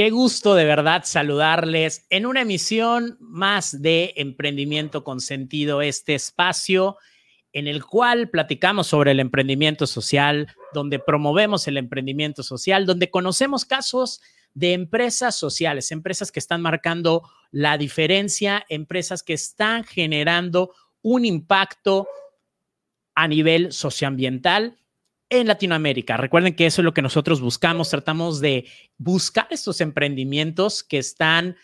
Qué gusto de verdad saludarles en una emisión más de Emprendimiento con Sentido, este espacio en el cual platicamos sobre el emprendimiento social, donde promovemos el emprendimiento social, donde conocemos casos de empresas sociales, empresas que están marcando la diferencia, empresas que están generando un impacto a nivel socioambiental en Latinoamérica. Recuerden que eso es lo que nosotros buscamos, tratamos de buscar estos emprendimientos que están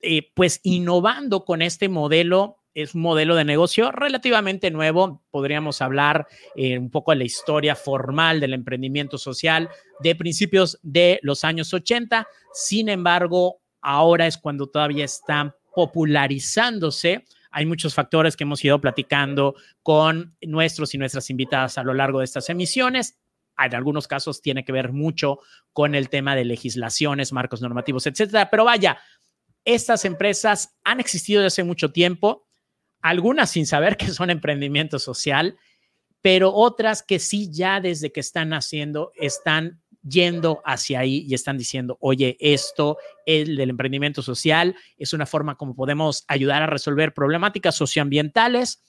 eh, pues innovando con este modelo es un modelo de negocio relativamente nuevo. Podríamos hablar eh, un poco de la historia formal del emprendimiento social de principios de los años 80. Sin embargo, ahora es cuando todavía están popularizándose. Hay muchos factores que hemos ido platicando con nuestros y nuestras invitadas a lo largo de estas emisiones. En algunos casos tiene que ver mucho con el tema de legislaciones, marcos normativos, etcétera. Pero vaya, estas empresas han existido desde hace mucho tiempo algunas sin saber que son emprendimiento social, pero otras que sí ya desde que están haciendo están yendo hacia ahí y están diciendo, oye, esto, el del emprendimiento social, es una forma como podemos ayudar a resolver problemáticas socioambientales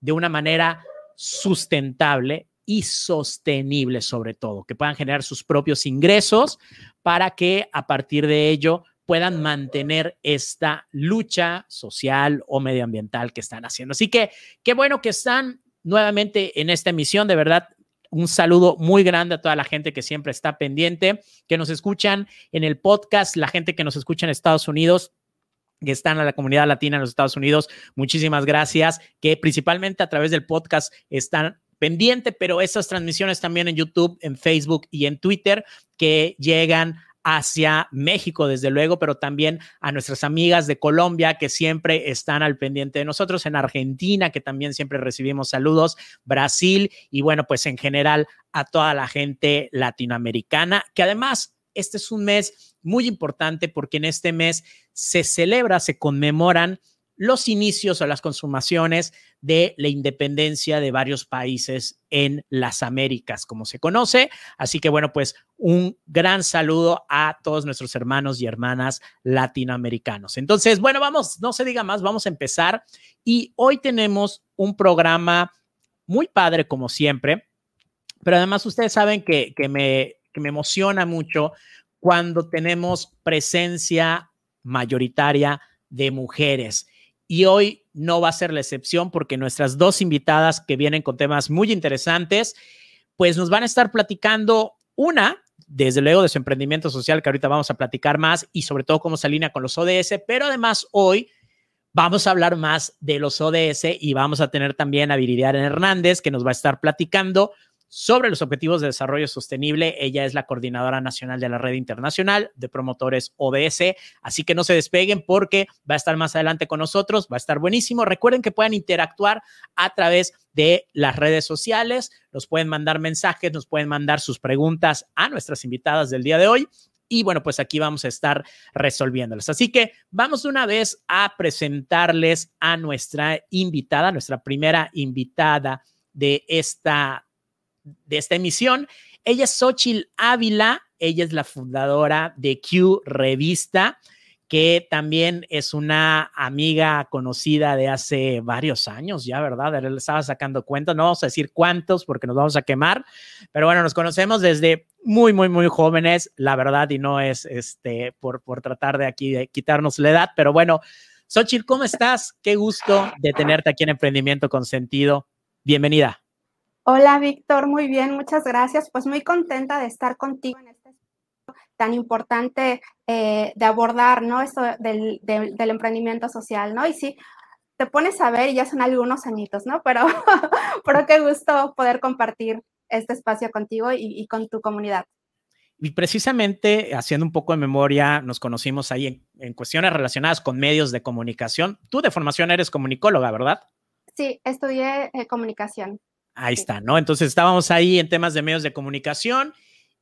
de una manera sustentable y sostenible sobre todo, que puedan generar sus propios ingresos para que a partir de ello puedan mantener esta lucha social o medioambiental que están haciendo. Así que qué bueno que están nuevamente en esta emisión, de verdad. Un saludo muy grande a toda la gente que siempre está pendiente, que nos escuchan en el podcast, la gente que nos escucha en Estados Unidos, que están a la comunidad latina en los Estados Unidos. Muchísimas gracias, que principalmente a través del podcast están pendiente, pero esas transmisiones también en YouTube, en Facebook y en Twitter que llegan hacia México, desde luego, pero también a nuestras amigas de Colombia que siempre están al pendiente de nosotros, en Argentina, que también siempre recibimos saludos, Brasil y bueno, pues en general a toda la gente latinoamericana, que además este es un mes muy importante porque en este mes se celebra, se conmemoran los inicios o las consumaciones de la independencia de varios países en las Américas, como se conoce. Así que bueno, pues un gran saludo a todos nuestros hermanos y hermanas latinoamericanos. Entonces, bueno, vamos, no se diga más, vamos a empezar. Y hoy tenemos un programa muy padre, como siempre, pero además ustedes saben que, me emociona mucho cuando tenemos presencia mayoritaria de mujeres. Y hoy no va a ser la excepción porque nuestras dos invitadas que vienen con temas muy interesantes, pues nos van a estar platicando una, desde luego, de su emprendimiento social, que ahorita vamos a platicar más, y sobre todo cómo se alinea con los ODS, pero además hoy vamos a hablar más de los ODS y vamos a tener también a Viridiana Hernández, que nos va a estar platicando sobre los Objetivos de Desarrollo Sostenible. Ella es la coordinadora nacional de la Red Internacional de Promotores ODS, así que no se despeguen porque va a estar más adelante con nosotros, va a estar buenísimo. Recuerden que pueden interactuar a través de las redes sociales, nos pueden mandar mensajes, nos pueden mandar sus preguntas a nuestras invitadas del día de hoy. Y bueno, pues aquí vamos a estar resolviéndolas. Así que vamos de una vez a presentarles a nuestra invitada, nuestra primera invitada de esta de esta emisión. Ella es Xochil Ávila, ella es la fundadora de Q Revista, que también es una amiga conocida de hace varios años ya, ¿verdad? Le estaba sacando cuentas, no vamos a decir cuántos porque nos vamos a quemar, pero bueno, nos conocemos desde muy, muy, muy jóvenes, la verdad, y no es este por, por tratar de aquí de quitarnos la edad, pero bueno, Xochil, ¿cómo estás? Qué gusto de tenerte aquí en Emprendimiento con Sentido. Bienvenida. Hola, Víctor, muy bien, muchas gracias. Pues muy contenta de estar contigo en este tan importante eh, de abordar, ¿no? Esto del, del, emprendimiento social, ¿no? Y sí, te pones a ver y ya son algunos añitos, ¿no? Pero, pero qué gusto poder compartir este espacio contigo y, y, con tu comunidad. Y precisamente haciendo un poco de memoria, nos conocimos ahí en, en cuestiones relacionadas con medios de comunicación. Tú de formación eres comunicóloga, ¿verdad? Sí, estudié eh, comunicación. Ahí está, ¿no? Entonces estábamos ahí en temas de medios de comunicación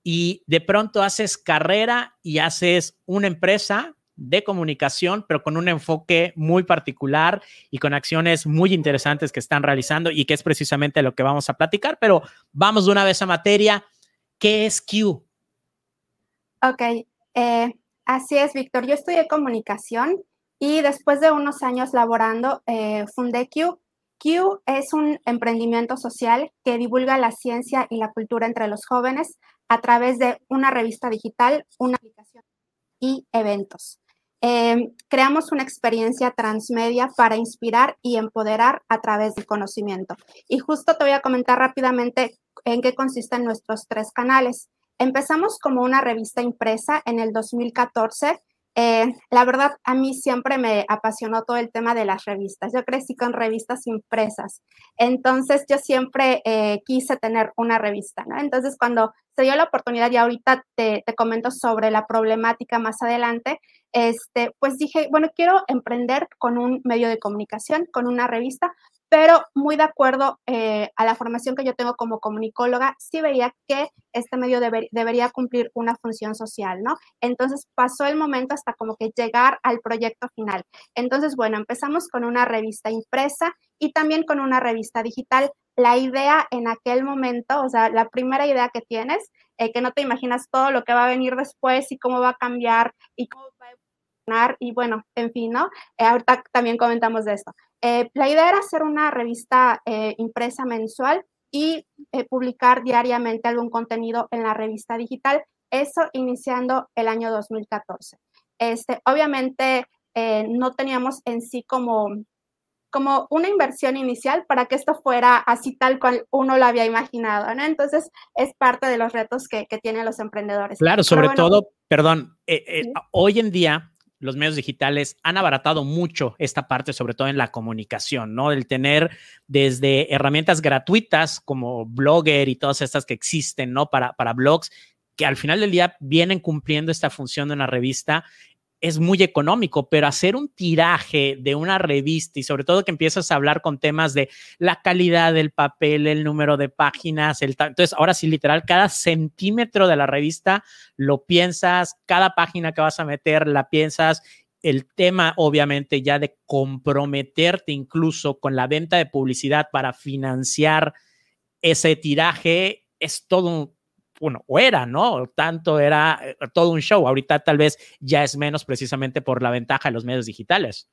y de pronto haces carrera y haces una empresa de comunicación, pero con un enfoque muy particular y con acciones muy interesantes que están realizando y que es precisamente lo que vamos a platicar. Pero vamos de una vez a materia. ¿Qué es Q? Ok. Eh, Así es, Víctor. Yo estudié comunicación y después de unos años laborando, eh, fundé Q. Q es un emprendimiento social que divulga la ciencia y la cultura entre los jóvenes a través de una revista digital, una aplicación y eventos. Em, creamos una experiencia transmedia para inspirar y empoderar a través del conocimiento. Y justo te voy a comentar rápidamente en qué consisten nuestros tres canales. Empezamos como una revista impresa en el 2014 eh, la verdad, a mí siempre me apasionó todo el tema de las revistas. Yo crecí con revistas impresas. Entonces, yo siempre eh, quise tener una revista, ¿no? Entonces, cuando se dio la oportunidad, y ahorita te, te, comento sobre la problemática más adelante, este, pues dije, bueno, quiero emprender con un medio de comunicación, con una revista, pero muy de acuerdo eh, a la formación que yo tengo como comunicóloga, sí veía que este medio debería cumplir una función social, ¿no? Entonces pasó el momento hasta como que llegar al proyecto final. Entonces, bueno, empezamos con una revista impresa y también con una revista digital. La idea en aquel momento, o sea, la primera idea que tienes, eh, que no te imaginas todo lo que va a venir después y cómo va a cambiar y cómo y bueno, en fin, ¿no? Eh, ahorita también comentamos de esto. Eh, la idea era hacer una revista eh, impresa mensual y eh, publicar diariamente algún contenido en la revista digital, eso iniciando el año 2014. Este, obviamente no teníamos en sí como, como una inversión inicial para que esto fuera así tal cual uno lo había imaginado, ¿no? Entonces es parte de los retos que, tienen los emprendedores. Claro, sobre todo, perdón, hoy en día los medios digitales han abaratado mucho esta parte, sobre todo en la comunicación, ¿no? El tener desde herramientas gratuitas como Blogger y todas estas que existen, ¿no? Para, para blogs, que al final del día vienen cumpliendo esta función de una revista es muy económico, pero hacer un tiraje de una revista y sobre todo que empiezas a hablar con temas de la calidad del papel, el número de páginas, el entonces ahora sí literal cada centímetro de la revista lo piensas, cada página que vas a meter la piensas, el tema obviamente ya de comprometerte incluso con la venta de publicidad para financiar ese tiraje es todo bueno, o era, ¿no? Tanto era eh, todo un show. Ahorita tal vez ya es menos precisamente por la ventaja de los medios digitales.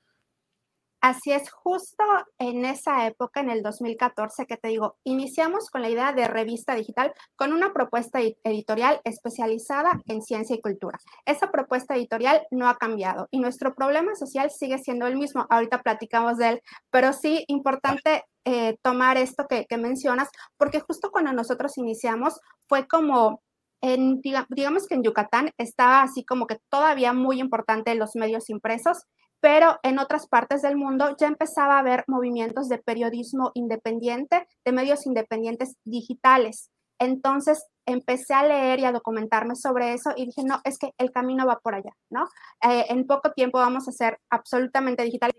Así es, justo en esa época, en el 2014, que te digo, iniciamos con la idea de revista digital con una propuesta editorial especializada en ciencia y cultura. Esa propuesta editorial no ha cambiado y nuestro problema social sigue siendo el mismo. Ahorita platicamos de él, pero sí importante eh, tomar esto que, mencionas, porque justo cuando nosotros iniciamos fue como en, digamos que en Yucatán estaba así como que todavía muy importante los medios impresos pero en otras partes del mundo ya empezaba a haber movimientos de periodismo independiente, de medios independientes digitales. Entonces empecé a leer y a documentarme sobre eso y dije, no, es que el camino va por allá, ¿no? Eh, en poco tiempo vamos a ser absolutamente digital,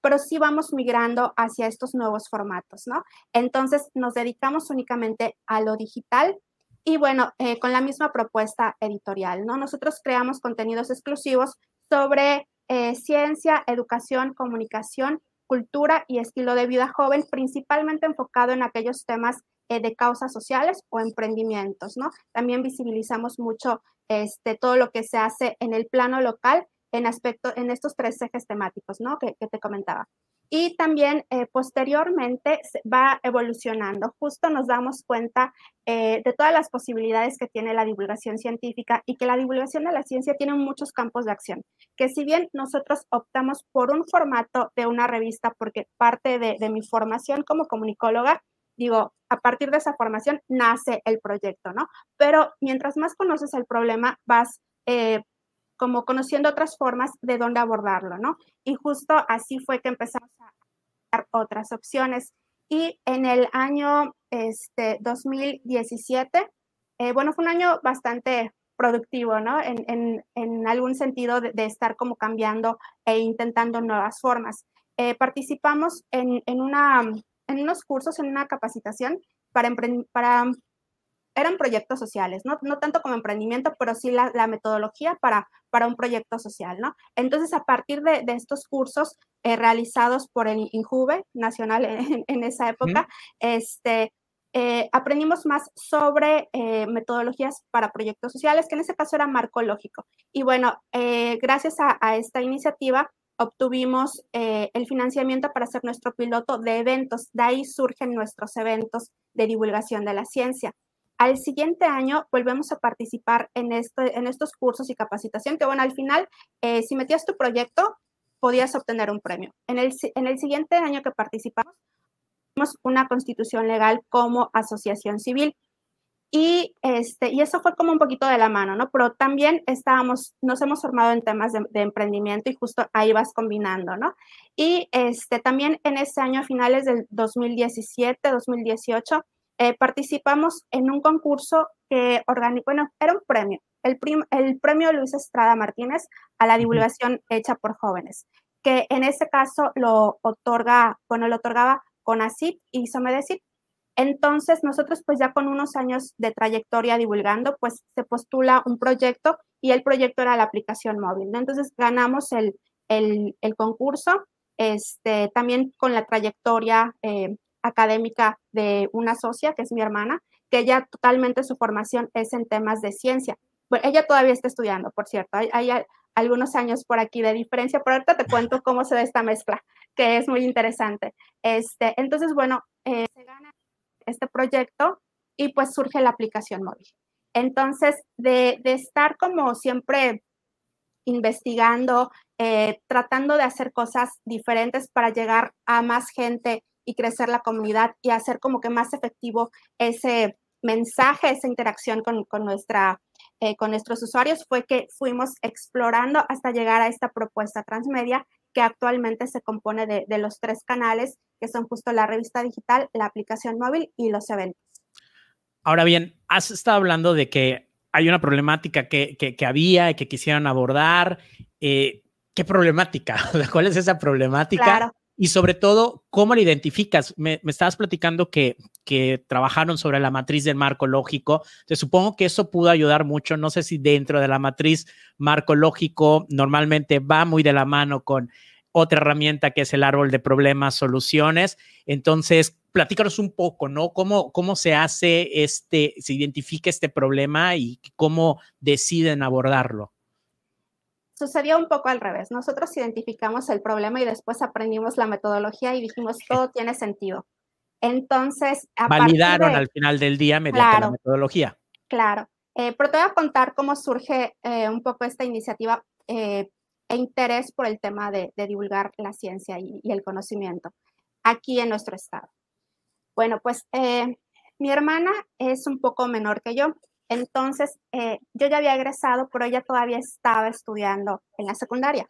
pero sí vamos migrando hacia estos nuevos formatos, ¿no? Entonces nos dedicamos únicamente a lo digital y bueno, eh, con la misma propuesta editorial, ¿no? Nosotros creamos contenidos exclusivos sobre eh, ciencia, educación, comunicación, cultura y estilo de vida joven, principalmente enfocado en aquellos temas eh, de causas sociales o emprendimientos, ¿no? También visibilizamos mucho este, todo lo que se hace en el plano local en, aspecto, en estos tres ejes temáticos, ¿no? Que, que te comentaba y también eh, posteriormente va evolucionando. Justo nos damos cuenta eh, de todas las posibilidades que tiene la divulgación científica y que la divulgación de la ciencia tiene muchos campos de acción, que si bien nosotros optamos por un formato de una revista, porque parte de, mi formación como comunicóloga, digo, a partir de esa formación nace el proyecto, ¿no? Pero mientras más conoces el problema, vas eh, como conociendo otras formas de dónde abordarlo, ¿no? Y justo así fue que empezamos a dar otras opciones. Y en el año este, 2017, eh, bueno, fue un año bastante productivo, ¿no? En, algún sentido de, estar como cambiando e intentando nuevas formas. Eh, participamos en, una, en unos cursos, en una capacitación para, para eran proyectos sociales, ¿no? No tanto como emprendimiento, pero sí la, metodología para, para un proyecto social, ¿no? Entonces, a partir de, estos cursos eh, realizados por el INJUVE nacional en, esa época, este, eh, aprendimos más sobre eh, metodologías para proyectos sociales, que en ese caso era marco lógico. Y bueno, eh, gracias a, esta iniciativa obtuvimos el financiamiento para hacer nuestro piloto de eventos. De ahí surgen nuestros eventos de divulgación de la ciencia. Al siguiente año volvemos a participar en, este, en estos cursos y capacitación, que bueno, al final, si metías tu proyecto, podías obtener un premio. En el, en el siguiente año que participamos, una constitución legal como asociación civil. Y, este, y eso fue como un poquito de la mano, ¿no? Pero también estábamos, nos hemos formado en temas de, emprendimiento y justo ahí vas combinando, ¿no? Y este, también en ese año, finales del 2017, 2018, eh, participamos en un concurso que organizó, bueno, era un premio, el, el premio Luis Estrada Martínez a la divulgación hecha por jóvenes, que en ese caso lo otorga, bueno, lo otorgaba CONACYT y SOMEDECIT. Entonces, nosotros pues ya con unos años de trayectoria divulgando, pues se postula un proyecto y el proyecto era la aplicación móvil. Entonces, ganamos el, concurso, este, también con la trayectoria eh, académica de una socia, que es mi hermana, que ella totalmente su formación es en temas de ciencia. Bueno, ella todavía está estudiando, por cierto. Hay, hay, algunos años por aquí de diferencia, pero ahorita te cuento cómo se da esta mezcla, que es muy interesante. Este, entonces, bueno, eh, se gana este proyecto y pues surge la aplicación móvil. Entonces, de, estar como siempre investigando, eh, tratando de hacer cosas diferentes para llegar a más gente y crecer la comunidad y hacer como que más efectivo ese mensaje, esa interacción con, con nuestra eh, con nuestros usuarios fue que fuimos explorando hasta llegar a esta propuesta transmedia que actualmente se compone de, los tres canales, que son justo la revista digital, la aplicación móvil y los eventos. Ahora bien, has estado hablando de que hay una problemática que, que, había y que quisieran abordar. Eh, ¿Qué problemática? ¿Cuál es esa problemática? Claro. Y sobre todo, ¿cómo la identificas? Me, estabas platicando que, trabajaron sobre la matriz del marco lógico. Te supongo que eso pudo ayudar mucho. No sé si dentro de la matriz marco lógico normalmente va muy de la mano con otra herramienta que es el árbol de problemas, soluciones. Entonces, platícanos un poco, ¿no? ¿Cómo, cómo se hace este, se identifica este problema y cómo deciden abordarlo? Sucedió un poco al revés. Nosotros identificamos el problema y después aprendimos la metodología y dijimos, todo tiene sentido. Entonces, validaron al final del día mediante la metodología. Claro. Eh, pero te voy a contar cómo surge eh, un poco esta iniciativa eh, e interés por el tema de, divulgar la ciencia y, y, el conocimiento aquí en nuestro estado. Bueno, pues mi hermana es un poco menor que yo. Entonces, eh, yo ya había egresado, pero ella todavía estaba estudiando en la secundaria.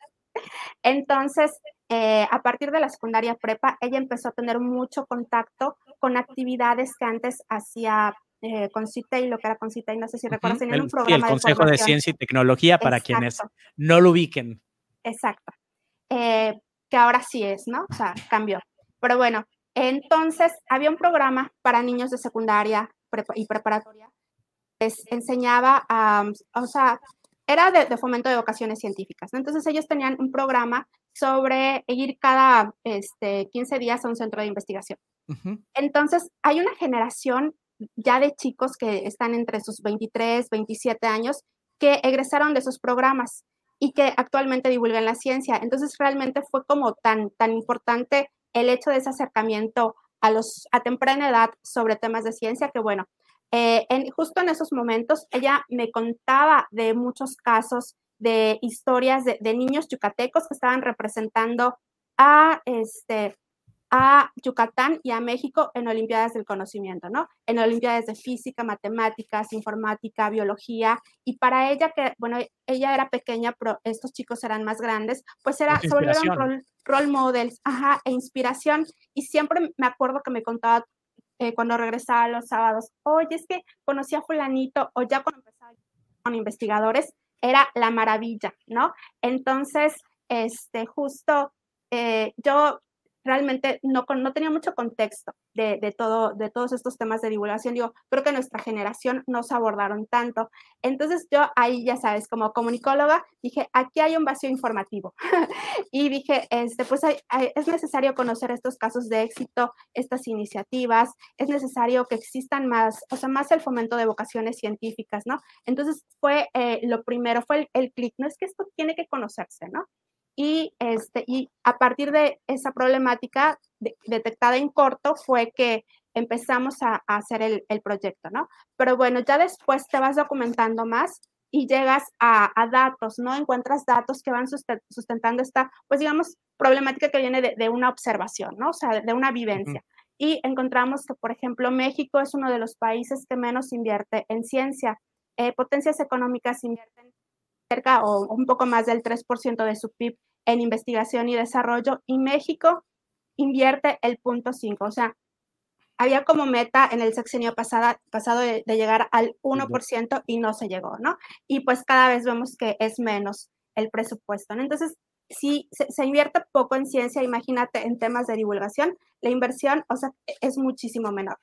Entonces, eh, a partir de la secundaria prepa, ella empezó a tener mucho contacto con actividades que antes hacía eh, con CITEI, lo que era con CITEI, no sé si recuerdas, tenían un programa el Consejo de, Ciencia y Tecnología para quienes no lo ubiquen. Exacto. que ahora sí es, ¿no? O sea, cambió. Pero bueno, entonces había un programa para niños de secundaria y preparatoria les enseñaba o sea, era de, fomento de vocaciones científicas. Entonces ellos tenían un programa sobre ir cada este, 15 días a un centro de investigación. Entonces hay una generación ya de chicos que están entre sus 23, 27 años que egresaron de esos programas y que actualmente divulgan la ciencia. Entonces realmente fue como tan, tan importante el hecho de ese acercamiento a, los, a temprana edad sobre temas de ciencia que bueno, eh, justo en esos momentos, ella me contaba de muchos casos de historias de, niños yucatecos que estaban representando a, este, a Yucatán y a México en Olimpiadas del Conocimiento, ¿no? En Olimpiadas de Física, Matemáticas, Informática, Biología. Y para ella, que, bueno, ella era pequeña, pero estos chicos eran más grandes, pues era, sobre role, role models, ajá, e inspiración. Y siempre me acuerdo que me contaba eh, cuando regresaba los sábados, oye, es que conocí a fulanito, o ya cuando empezaba con investigadores, era la maravilla, ¿no? Entonces, este, justo eh, yo realmente no, no tenía mucho contexto de, de, todo, de todos estos temas de divulgación. Digo, creo que nuestra generación no se abordaron tanto. Entonces yo ahí, ya sabes, como comunicóloga, dije, aquí hay un vacío informativo. y dije, este, pues es necesario conocer estos casos de éxito, estas iniciativas, es necesario que existan más, o sea, más el fomento de vocaciones científicas, ¿no? Entonces fue eh, lo primero, fue el, el clic, no es que esto tiene que conocerse, ¿no? Y, este, y a partir de esa problemática detectada en corto fue que empezamos a, hacer el, el, proyecto, ¿no? Pero bueno, ya después te vas documentando más y llegas a, a datos, ¿no? Encuentras datos que van sustentando esta, pues digamos, problemática que viene de, de una observación, ¿no? O sea, de una vivencia. Y encontramos que, por ejemplo, México es uno de los países que menos invierte en ciencia. Eh, potencias económicas invierten cerca o un poco más del 3% de su PIB en investigación y desarrollo y México invierte el punto 5. O sea, había como meta en el sexenio pasada, pasado de, llegar al 1% y no se llegó, ¿no? Y pues cada vez vemos que es menos el presupuesto, ¿no? Entonces, si se, se, invierte poco en ciencia, imagínate en temas de divulgación, la inversión, o sea, es muchísimo menor.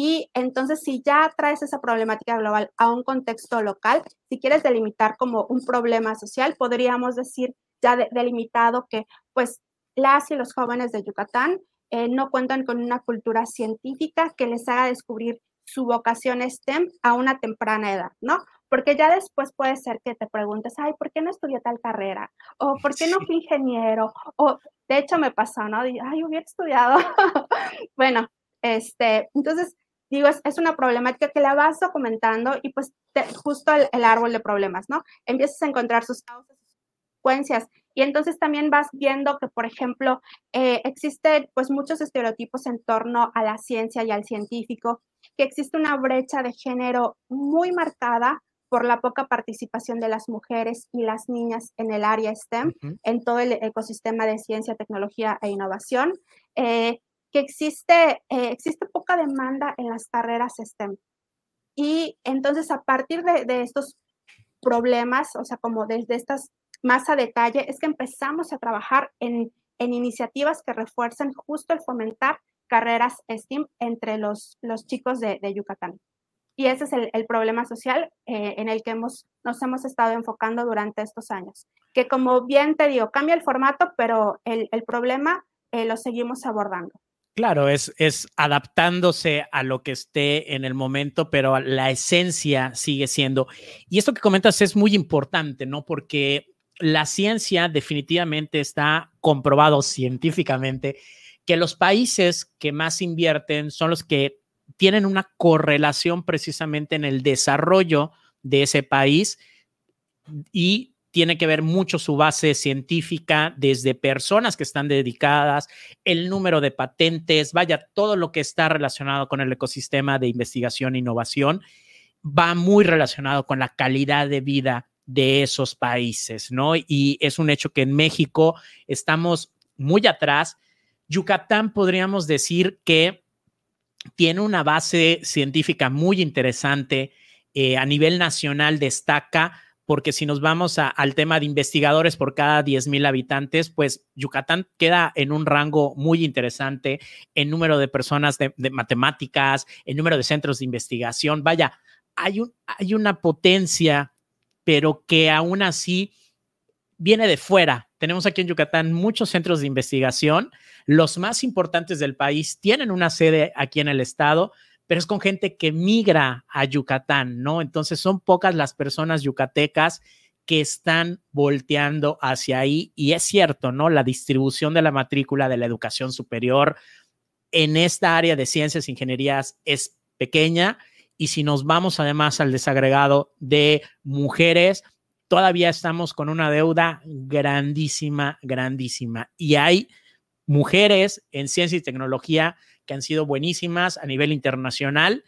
Y entonces, si ya traes esa problemática global a un contexto local, si quieres delimitar como un problema social, podríamos decir ya delimitado que pues las y los jóvenes de Yucatán eh, no cuentan con una cultura científica que les haga descubrir su vocación STEM a una temprana edad, ¿no? Porque ya después puede ser que te preguntes, ay, ¿por qué no estudié tal carrera? O ¿por qué no fui ingeniero? O de hecho me pasó, ¿no? ay, hubiera estudiado. bueno, este, entonces digo, es, es, una problemática que la vas documentando y pues justo el, el, árbol de problemas, ¿no? Empiezas a encontrar sus causas, y entonces también vas viendo que, por ejemplo, eh, existen pues muchos estereotipos en torno a la ciencia y al científico, que existe una brecha de género muy marcada por la poca participación de las mujeres y las niñas en el área STEM, en todo el ecosistema de ciencia, tecnología e innovación, eh, que existe, eh, existe poca demanda en las carreras STEM. Y entonces a partir de, de estos problemas, o sea, como desde estas más a detalle es que empezamos a trabajar en, en iniciativas que refuercen justo el fomentar carreras STEAM entre los, los chicos de, de Yucatán. Y ese es el, el problema social eh, en el que hemos, nos hemos estado enfocando durante estos años. Que como bien te digo, cambia el formato, pero el, el problema eh, lo seguimos abordando. Claro, es, adaptándose a lo que esté en el momento, pero la esencia sigue siendo. Y esto que comentas es muy importante, ¿no? Porque la ciencia definitivamente está comprobado científicamente que los países que más invierten son los que tienen una correlación precisamente en el desarrollo de ese país y tiene que ver mucho su base científica desde personas que están dedicadas, el número de patentes, vaya, todo lo que está relacionado con el ecosistema de investigación e innovación va muy relacionado con la calidad de vida de esos países, ¿no? Y es un hecho que en México estamos muy atrás. Yucatán podríamos decir que tiene una base científica muy interesante. Eh, a nivel nacional destaca, porque si nos vamos al tema de investigadores por cada 10 mil habitantes, pues Yucatán queda en un rango muy interesante en número de personas de, de matemáticas, en número de centros de investigación. Vaya, hay, un, hay una potencia pero que aún así viene de fuera. Tenemos aquí en Yucatán muchos centros de investigación. Los más importantes del país tienen una sede aquí en el estado, pero es con gente que migra a Yucatán, ¿no? Entonces son pocas las personas yucatecas que están volteando hacia ahí. Y es cierto, ¿no? La distribución de la matrícula de la educación superior en esta área de ciencias e ingenierías es pequeña y si nos vamos además al desagregado de mujeres, todavía estamos con una deuda grandísima, grandísima. Y hay mujeres en ciencia y tecnología que han sido buenísimas a nivel internacional,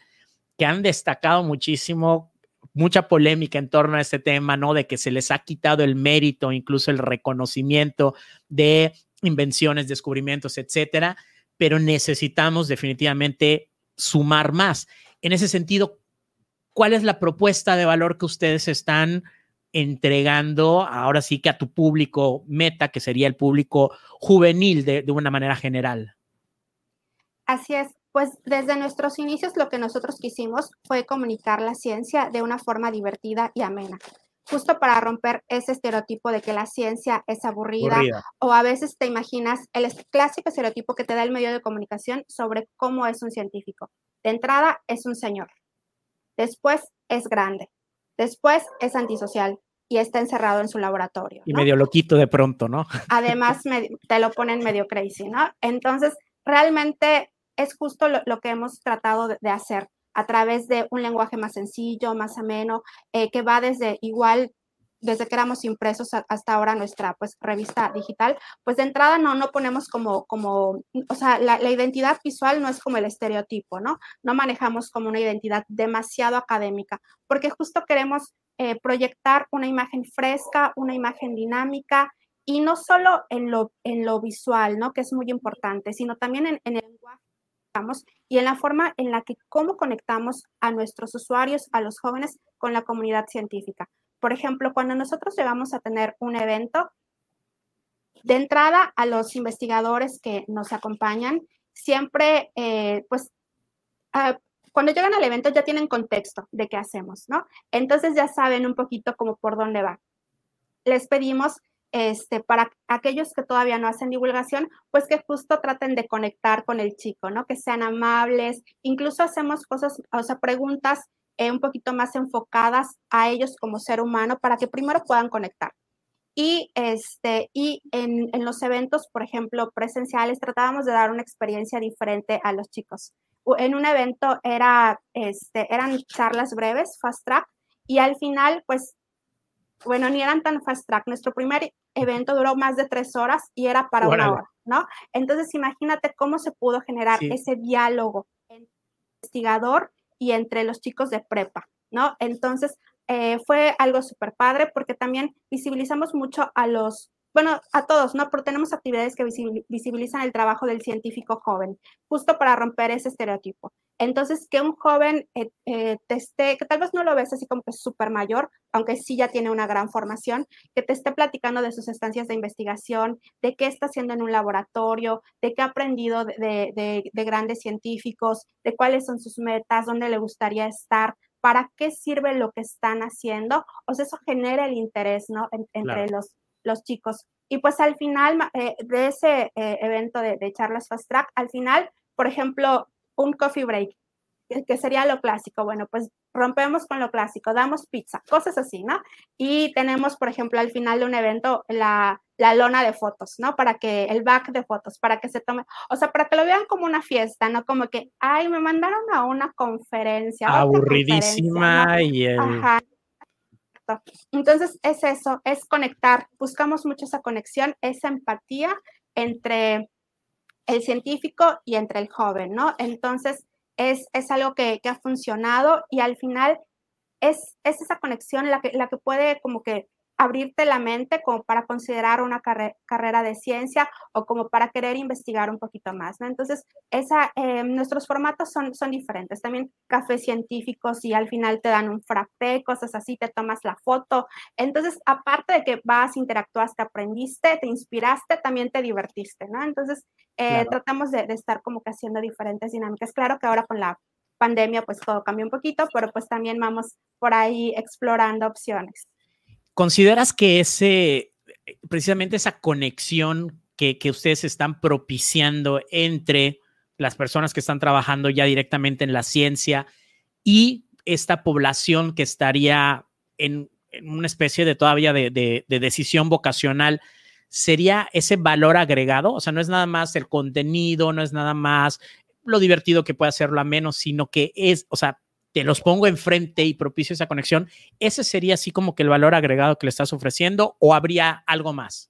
que han destacado muchísimo, mucha polémica en torno a este tema, ¿no? De que se les ha quitado el mérito, incluso el reconocimiento de invenciones, descubrimientos, etcétera, pero necesitamos definitivamente sumar más. En ese sentido, ¿cuál es la propuesta de valor que ustedes están entregando ahora sí que a tu público meta, que sería el público juvenil de, de una manera general. Así es. Pues desde nuestros inicios lo que nosotros quisimos fue comunicar la ciencia de una forma divertida y amena justo para romper ese estereotipo de que la ciencia es aburrida, o a veces te imaginas el clásico estereotipo que te da el medio de comunicación sobre cómo es un científico. De entrada es un señor, después es grande, después es antisocial y está encerrado en su laboratorio. Y medio loquito de pronto, ¿no? Además te lo ponen medio crazy, ¿no? Entonces, realmente es justo lo, que hemos tratado de hacer a través de un lenguaje más sencillo, más ameno, eh, que va desde igual desde que éramos impresos hasta ahora nuestra pues revista digital, pues de entrada no, no ponemos como, como o sea, la, identidad visual no es como el estereotipo, ¿no? No manejamos como una identidad demasiado académica, porque justo queremos eh, proyectar una imagen fresca, una imagen dinámica, y no solo en lo, en lo visual, ¿no? Que es muy importante, sino también en, el lenguaje y en la forma en la que cómo conectamos a nuestros usuarios, a los jóvenes, con la comunidad científica. Por ejemplo, cuando nosotros llegamos a tener un evento, de entrada a los investigadores que nos acompañan, siempre, eh, pues, ah, cuando llegan al evento ya tienen contexto de qué hacemos, ¿no? Entonces ya saben un poquito como por dónde va. Les pedimos este, para aquellos que todavía no hacen divulgación, pues que justo traten de conectar con el chico, ¿no? Que sean amables, incluso hacemos cosas, o sea, preguntas eh, un poquito más enfocadas a ellos como ser humano para que primero puedan conectar. Y, este, y en, los eventos, por ejemplo, presenciales, tratábamos de dar una experiencia diferente a los chicos. En un evento era, este, eran charlas breves, fast track, y al final, pues bueno, ni eran tan fast track. Nuestro primer evento duró más de tres horas y era para una hora, ¿no? Entonces, imagínate cómo se pudo generar ese diálogo entre el investigador y entre los chicos de prepa, ¿no? Entonces, eh, fue algo súper padre porque también visibilizamos mucho a los bueno, a todos, ¿no? Pero tenemos actividades que visibilizan el trabajo del científico joven, justo para romper ese estereotipo. Entonces, que un joven eh, eh, te esté, que tal vez no lo ves así como que es súper mayor, aunque sí ya tiene una gran formación, que te esté platicando de sus estancias de investigación, de qué está haciendo en un laboratorio, de qué ha aprendido de, grandes científicos, de cuáles son sus metas, dónde le gustaría estar, para qué sirve lo que están haciendo, o sea, eso genera el interés, ¿no? entre los, los chicos. Y pues al final eh, de ese eh, evento de, charlas fast track, al final, por ejemplo, un coffee break, que, sería lo clásico. Bueno, pues rompemos con lo clásico, damos pizza, cosas así, ¿no? Y tenemos, por ejemplo, al final de un evento la, la lona de fotos, ¿no? Para que el back de fotos, para que se tome, o sea, para que lo vean como una fiesta, ¿no? Como que, ay, me mandaron a una conferencia. Aburridísima y el... Entonces es eso, es conectar. Buscamos mucho esa conexión, esa empatía entre el científico y entre el joven, ¿no? Entonces es, es algo que, que, ha funcionado y al final es, es esa conexión la que, la que puede como que abrirte la mente como para considerar una carrera de ciencia o como para querer investigar un poquito más, ¿no? Entonces, esa, eh, nuestros formatos son, son diferentes. También cafés científicos y al final te dan un frappé, cosas así, te tomas la foto. Entonces, aparte de que vas, interactuaste, aprendiste, te inspiraste, también te divertiste, ¿no? Entonces, eh, tratamos de, de estar como que haciendo diferentes dinámicas. Claro que ahora con la pandemia pues todo cambió un poquito, pero pues también vamos por ahí explorando opciones. ¿Consideras que ese, precisamente esa conexión que, ustedes están propiciando entre las personas que están trabajando ya directamente en la ciencia y esta población que estaría en, una especie de todavía de, decisión vocacional, sería ese valor agregado? O sea, no es nada más el contenido, no es nada más lo divertido que puede hacerlo a menos, sino que es, o sea, te los pongo enfrente y propicio esa conexión, ¿ese sería así como que el valor agregado que le estás ofreciendo o habría algo más?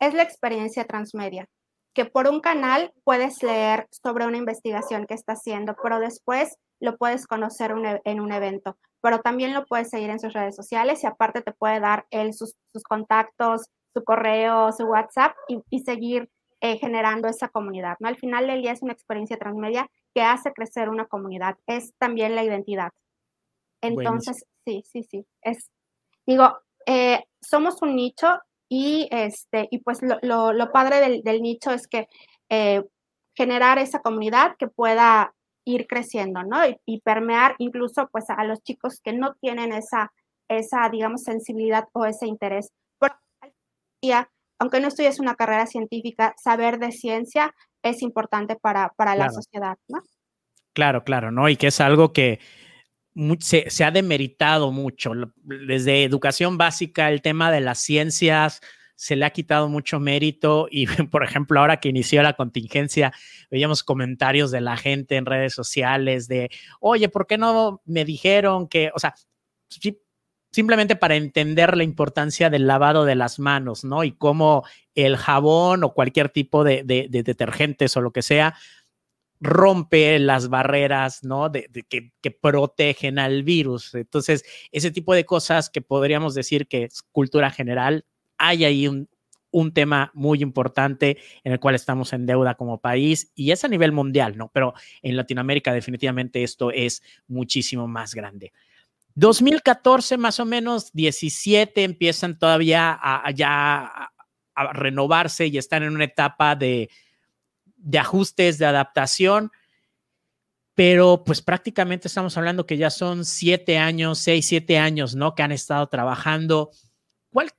Es la experiencia transmedia, que por un canal puedes leer sobre una investigación que está haciendo, pero después lo puedes conocer e, en un evento, pero también lo puedes seguir en sus redes sociales y aparte te puede dar él sus, contactos, su correo, su WhatsApp y, seguir eh, generando esa comunidad. ¿no? Al final del día es una experiencia transmedia que hace crecer una comunidad, es también la identidad. Entonces, sí, sí, sí, es, digo, eh, somos un nicho y, este, y pues lo, lo, padre del, del, nicho es que eh, generar esa comunidad que pueda ir creciendo, ¿no? Y, permear incluso pues a los chicos que no tienen esa, esa digamos, sensibilidad o ese interés. Pero aunque no estudies una carrera científica, saber de ciencia es importante para, para la sociedad, ¿no? Claro, claro, ¿no? Y que es algo que se, se, ha demeritado mucho. Desde educación básica, el tema de las ciencias se le ha quitado mucho mérito y, por ejemplo, ahora que inició la contingencia, veíamos comentarios de la gente en redes sociales de, oye, ¿por qué no me dijeron que, o sea, simplemente para entender la importancia del lavado de las manos, ¿no? Y cómo el jabón o cualquier tipo de, de, de detergentes o lo que sea rompe las barreras, ¿no? De, que, protegen al virus. Entonces, ese tipo de cosas que podríamos decir que es cultura general, hay ahí un tema muy importante en el cual estamos en deuda como país y es a nivel mundial, ¿no? Pero en Latinoamérica definitivamente esto es muchísimo más grande. 2014 más o menos, 17 empiezan todavía a, ya renovarse y están en una etapa de, de ajustes, de adaptación, pero pues prácticamente estamos hablando que ya son siete años, seis, siete años, ¿no? Que han estado trabajando. ¿Cuál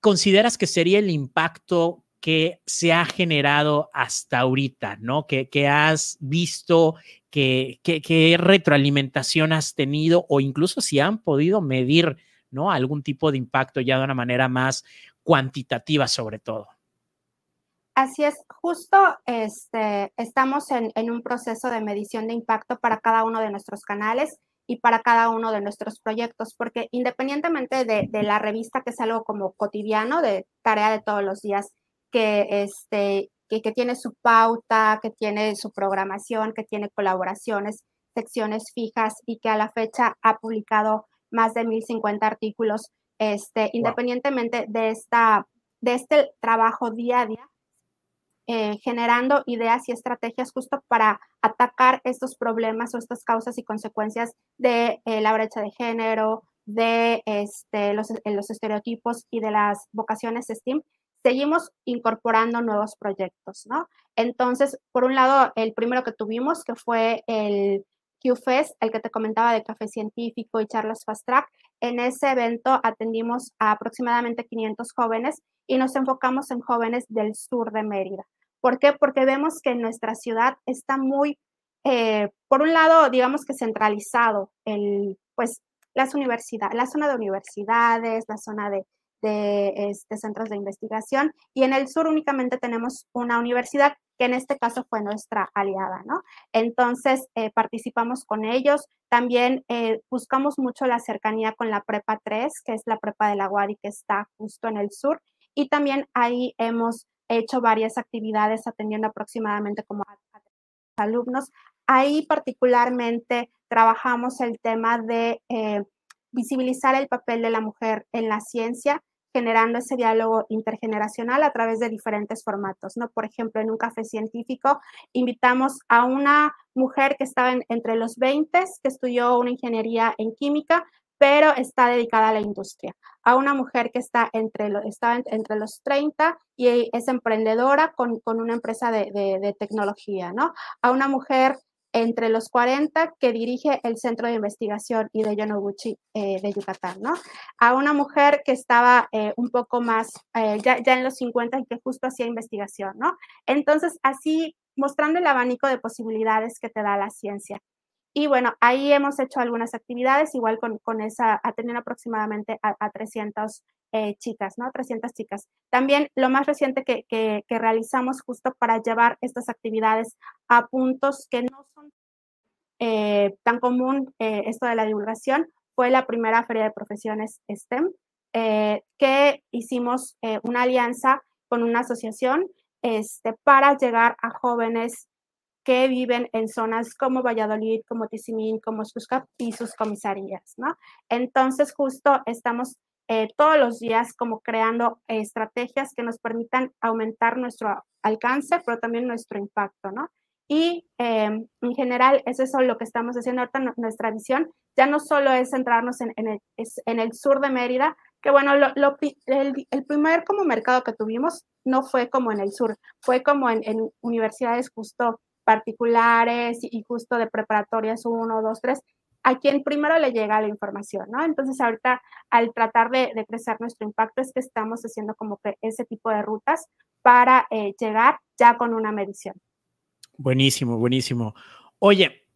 consideras que sería el impacto que se ha generado hasta ahorita, ¿no? Que, que has visto, que, retroalimentación has tenido o incluso si han podido medir, ¿no? Algún tipo de impacto ya de una manera más cuantitativa sobre todo. Así es, justo este, estamos en, un proceso de medición de impacto para cada uno de nuestros canales y para cada uno de nuestros proyectos, porque independientemente de, la revista, que es algo como cotidiano, de tarea de todos los días, que, este, que, que tiene su pauta, que tiene su programación, que tiene colaboraciones, secciones fijas y que a la fecha ha publicado más de 1050 artículos, este, independientemente de, esta, de este trabajo día a día, eh, generando ideas y estrategias justo para atacar estos problemas o estas causas y consecuencias de eh, la brecha de género, de este, los, los estereotipos y de las vocaciones STEAM, seguimos incorporando nuevos proyectos, ¿no? Entonces, por un lado, el primero que tuvimos, que fue el QFest, el que te comentaba de café científico y charlas fast track, en ese evento atendimos a aproximadamente 500 jóvenes y nos enfocamos en jóvenes del sur de Mérida. ¿Por qué? Porque vemos que nuestra ciudad está muy, eh, por un lado, digamos que centralizado, el, pues las universidades, la zona de universidades, la zona de, este, centros de investigación, y en el sur únicamente tenemos una universidad que en este caso fue nuestra aliada, ¿no? Entonces, eh, participamos con ellos, también eh, buscamos mucho la cercanía con la Prepa 3, que es la Prepa de la Guadi, que está justo en el sur, y también ahí hemos he hecho varias actividades atendiendo aproximadamente como a, alumnos. Ahí particularmente trabajamos el tema de eh, visibilizar el papel de la mujer en la ciencia, generando ese diálogo intergeneracional a través de diferentes formatos, ¿no? Por ejemplo, en un café científico invitamos a una mujer que estaba entre los 20, que estudió una ingeniería en química, pero está dedicada a la industria. A una mujer que está entre, entre los 30 y es emprendedora con, una empresa de, tecnología, ¿no? A una mujer entre los 40 que dirige el Centro de Investigación y de Yonoguchi eh, de Yucatán, ¿no? A una mujer que estaba eh, un poco más, eh, ya, ya en los 50 y que justo hacía investigación, ¿no? Entonces, así mostrando el abanico de posibilidades que te da la ciencia. Y bueno, ahí hemos hecho algunas actividades, igual con, con esa, atendiendo aproximadamente a, 300 eh, chicas, ¿no? 300 chicas. También lo más reciente que, que, realizamos justo para llevar estas actividades a puntos que no son eh, tan común eh, esto de la divulgación fue la primera feria de profesiones STEM, que hicimos una alianza con una asociación este, para llegar a jóvenes que viven en zonas como Valladolid, como Tizimín, como Suscap y sus comisarías, ¿no? Entonces, justo estamos eh, todos los días como creando estrategias que nos permitan aumentar nuestro alcance, pero también nuestro impacto, ¿no? Y em, en general, es eso lo que estamos haciendo ahorita, nuestra visión ya no solo es centrarnos en, el, sur de Mérida, que bueno, lo, el, primer como mercado que tuvimos no fue como en el sur, fue como en, en universidades justo particulares y, justo de preparatorias 1, 2, 3, a quien primero le llega la información, ¿no? Entonces ahorita al tratar de, crecer nuestro impacto es que estamos haciendo como que ese tipo de rutas para eh, llegar ya con una medición. Buenísimo, buenísimo. Oye,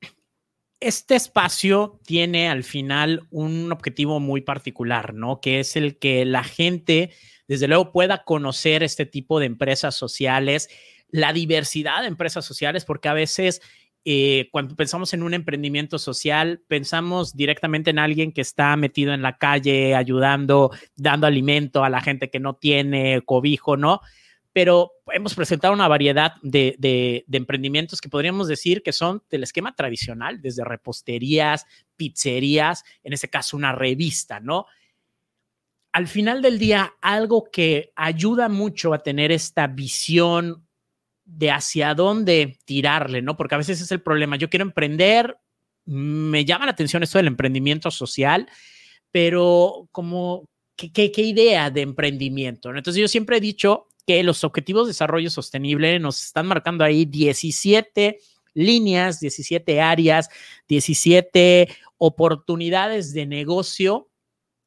este espacio tiene al final un objetivo muy particular, ¿no? Que es el que la gente, desde luego, pueda conocer este tipo de empresas sociales, la diversidad de empresas sociales, porque a veces eh, cuando pensamos en un emprendimiento social, pensamos directamente en alguien que está metido en la calle, ayudando, dando alimento a la gente que no tiene cobijo, ¿no? pero hemos presentado una variedad de, emprendimientos que podríamos decir que son del esquema tradicional, desde reposterías, pizzerías, en este caso una revista, ¿no? Al final del día, algo que ayuda mucho a tener esta visión de hacia dónde tirarle, ¿no? Porque a veces es el problema. Yo quiero emprender, me llama la atención esto del emprendimiento social, pero como, ¿qué, qué idea de emprendimiento? Entonces yo siempre he dicho que los objetivos de desarrollo sostenible nos están marcando ahí 17 líneas, 17 áreas, 17 oportunidades de negocio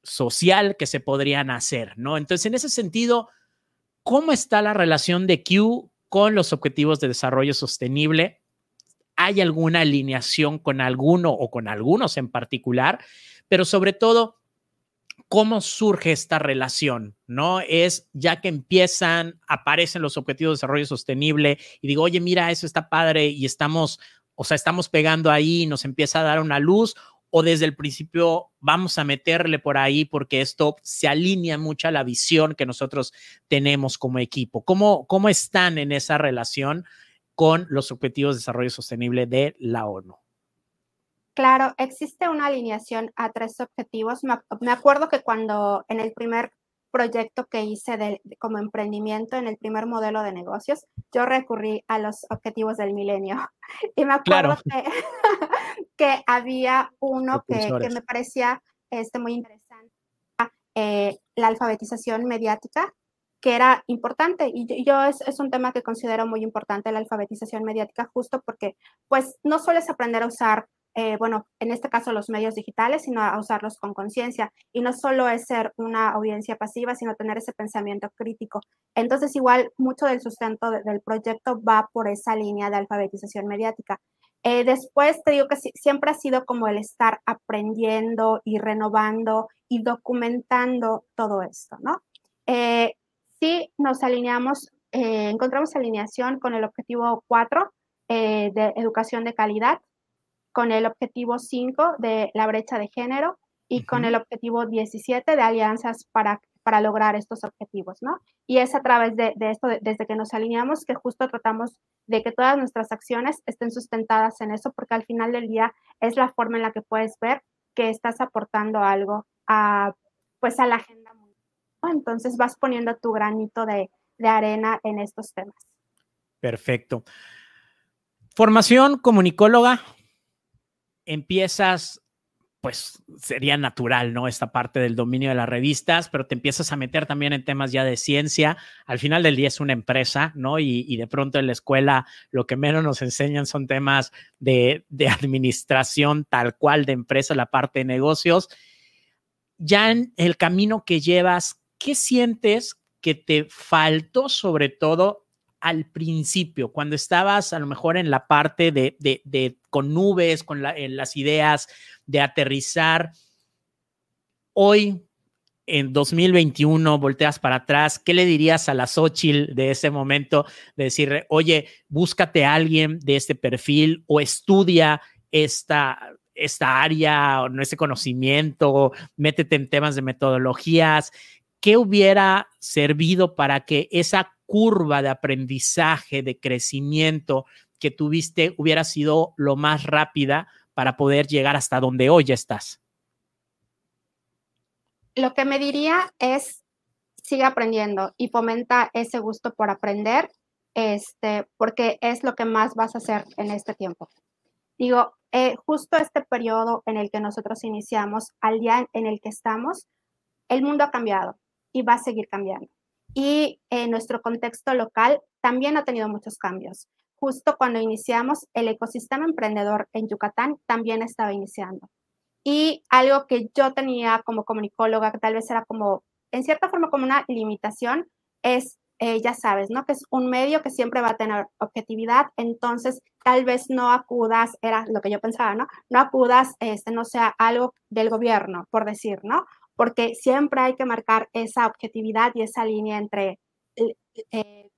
social que se podrían hacer, ¿no? Entonces, en ese sentido, ¿cómo está la relación de Q con los objetivos de desarrollo sostenible? ¿Hay alguna alineación con alguno o con algunos en particular? Pero sobre todo, ¿Cómo surge esta relación? ¿No? Es ya que empiezan, aparecen los objetivos de desarrollo sostenible y digo, oye, mira, eso está padre y estamos, o sea, estamos pegando ahí y nos empieza a dar una luz o desde el principio vamos a meterle por ahí porque esto se alinea mucho a la visión que nosotros tenemos como equipo. ¿Cómo, cómo están en esa relación con los objetivos de desarrollo sostenible de la ONU? Claro, existe una alineación a tres objetivos. Me, acuerdo que cuando en el primer proyecto que hice de, como emprendimiento, en el primer modelo de negocios, yo recurrí a los objetivos del milenio. Y me acuerdo que, había uno que, me parecía este, muy interesante, eh, la alfabetización mediática, que era importante. Y yo es, es, un tema que considero muy importante, la alfabetización mediática, justo porque pues no sueles aprender a usar eh, bueno, en este caso los medios digitales, sino a usarlos con conciencia. Y no solo es ser una audiencia pasiva, sino tener ese pensamiento crítico. Entonces, igual, mucho del sustento del proyecto va por esa línea de alfabetización mediática. Eh, después te digo que siempre ha sido como el estar aprendiendo y renovando y documentando todo esto, ¿no? Eh, sí nos alineamos, encontramos alineación con el objetivo 4 de educación de calidad, con el objetivo 5 de la brecha de género y con el objetivo 17 de alianzas para, para lograr estos objetivos, ¿no? Y es a través de, esto, desde que nos alineamos, que justo tratamos de que todas nuestras acciones estén sustentadas en eso, porque al final del día es la forma en la que puedes ver que estás aportando algo a, pues, a la agenda mundial. Entonces vas poniendo tu granito de, de arena en estos temas. Perfecto. Formación comunicóloga, empiezas, pues sería natural, ¿no? Esta parte del dominio de las revistas, pero te empiezas a meter también en temas ya de ciencia. Al final del día es una empresa, ¿no? Y, de pronto en la escuela lo que menos nos enseñan son temas de, de administración tal cual de empresa, la parte de negocios. Ya en el camino que llevas, ¿qué sientes que te faltó sobre todo al principio, cuando estabas a lo mejor en la parte de, con nubes, con las ideas de aterrizar, hoy en 2021 volteas para atrás, ¿qué le dirías a la Xochitl de ese momento? De decirle, oye, búscate a alguien de este perfil o estudia esta, esta área o este conocimiento, métete en temas de metodologías. ¿Qué hubiera servido para que esa curva de aprendizaje, de crecimiento que tuviste hubiera sido lo más rápida para poder llegar hasta donde hoy estás? Lo que me diría es, sigue aprendiendo y fomenta ese gusto por aprender, este, porque es lo que más vas a hacer en este tiempo. Digo, eh, justo este periodo en el que nosotros iniciamos, al día en el que estamos, el mundo ha cambiado y va a seguir cambiando. Y en nuestro contexto local también ha tenido muchos cambios. Justo cuando iniciamos, el ecosistema emprendedor en Yucatán también estaba iniciando. Y algo que yo tenía como comunicóloga, que tal vez era como, en cierta forma, como una limitación, es, eh, ya sabes, ¿no? Que es un medio que siempre va a tener objetividad, entonces tal vez no acudas, era lo que yo pensaba, ¿no? No acudas, este, no sea algo del gobierno, por decir, ¿no? Porque siempre hay que marcar esa objetividad y esa línea entre eh,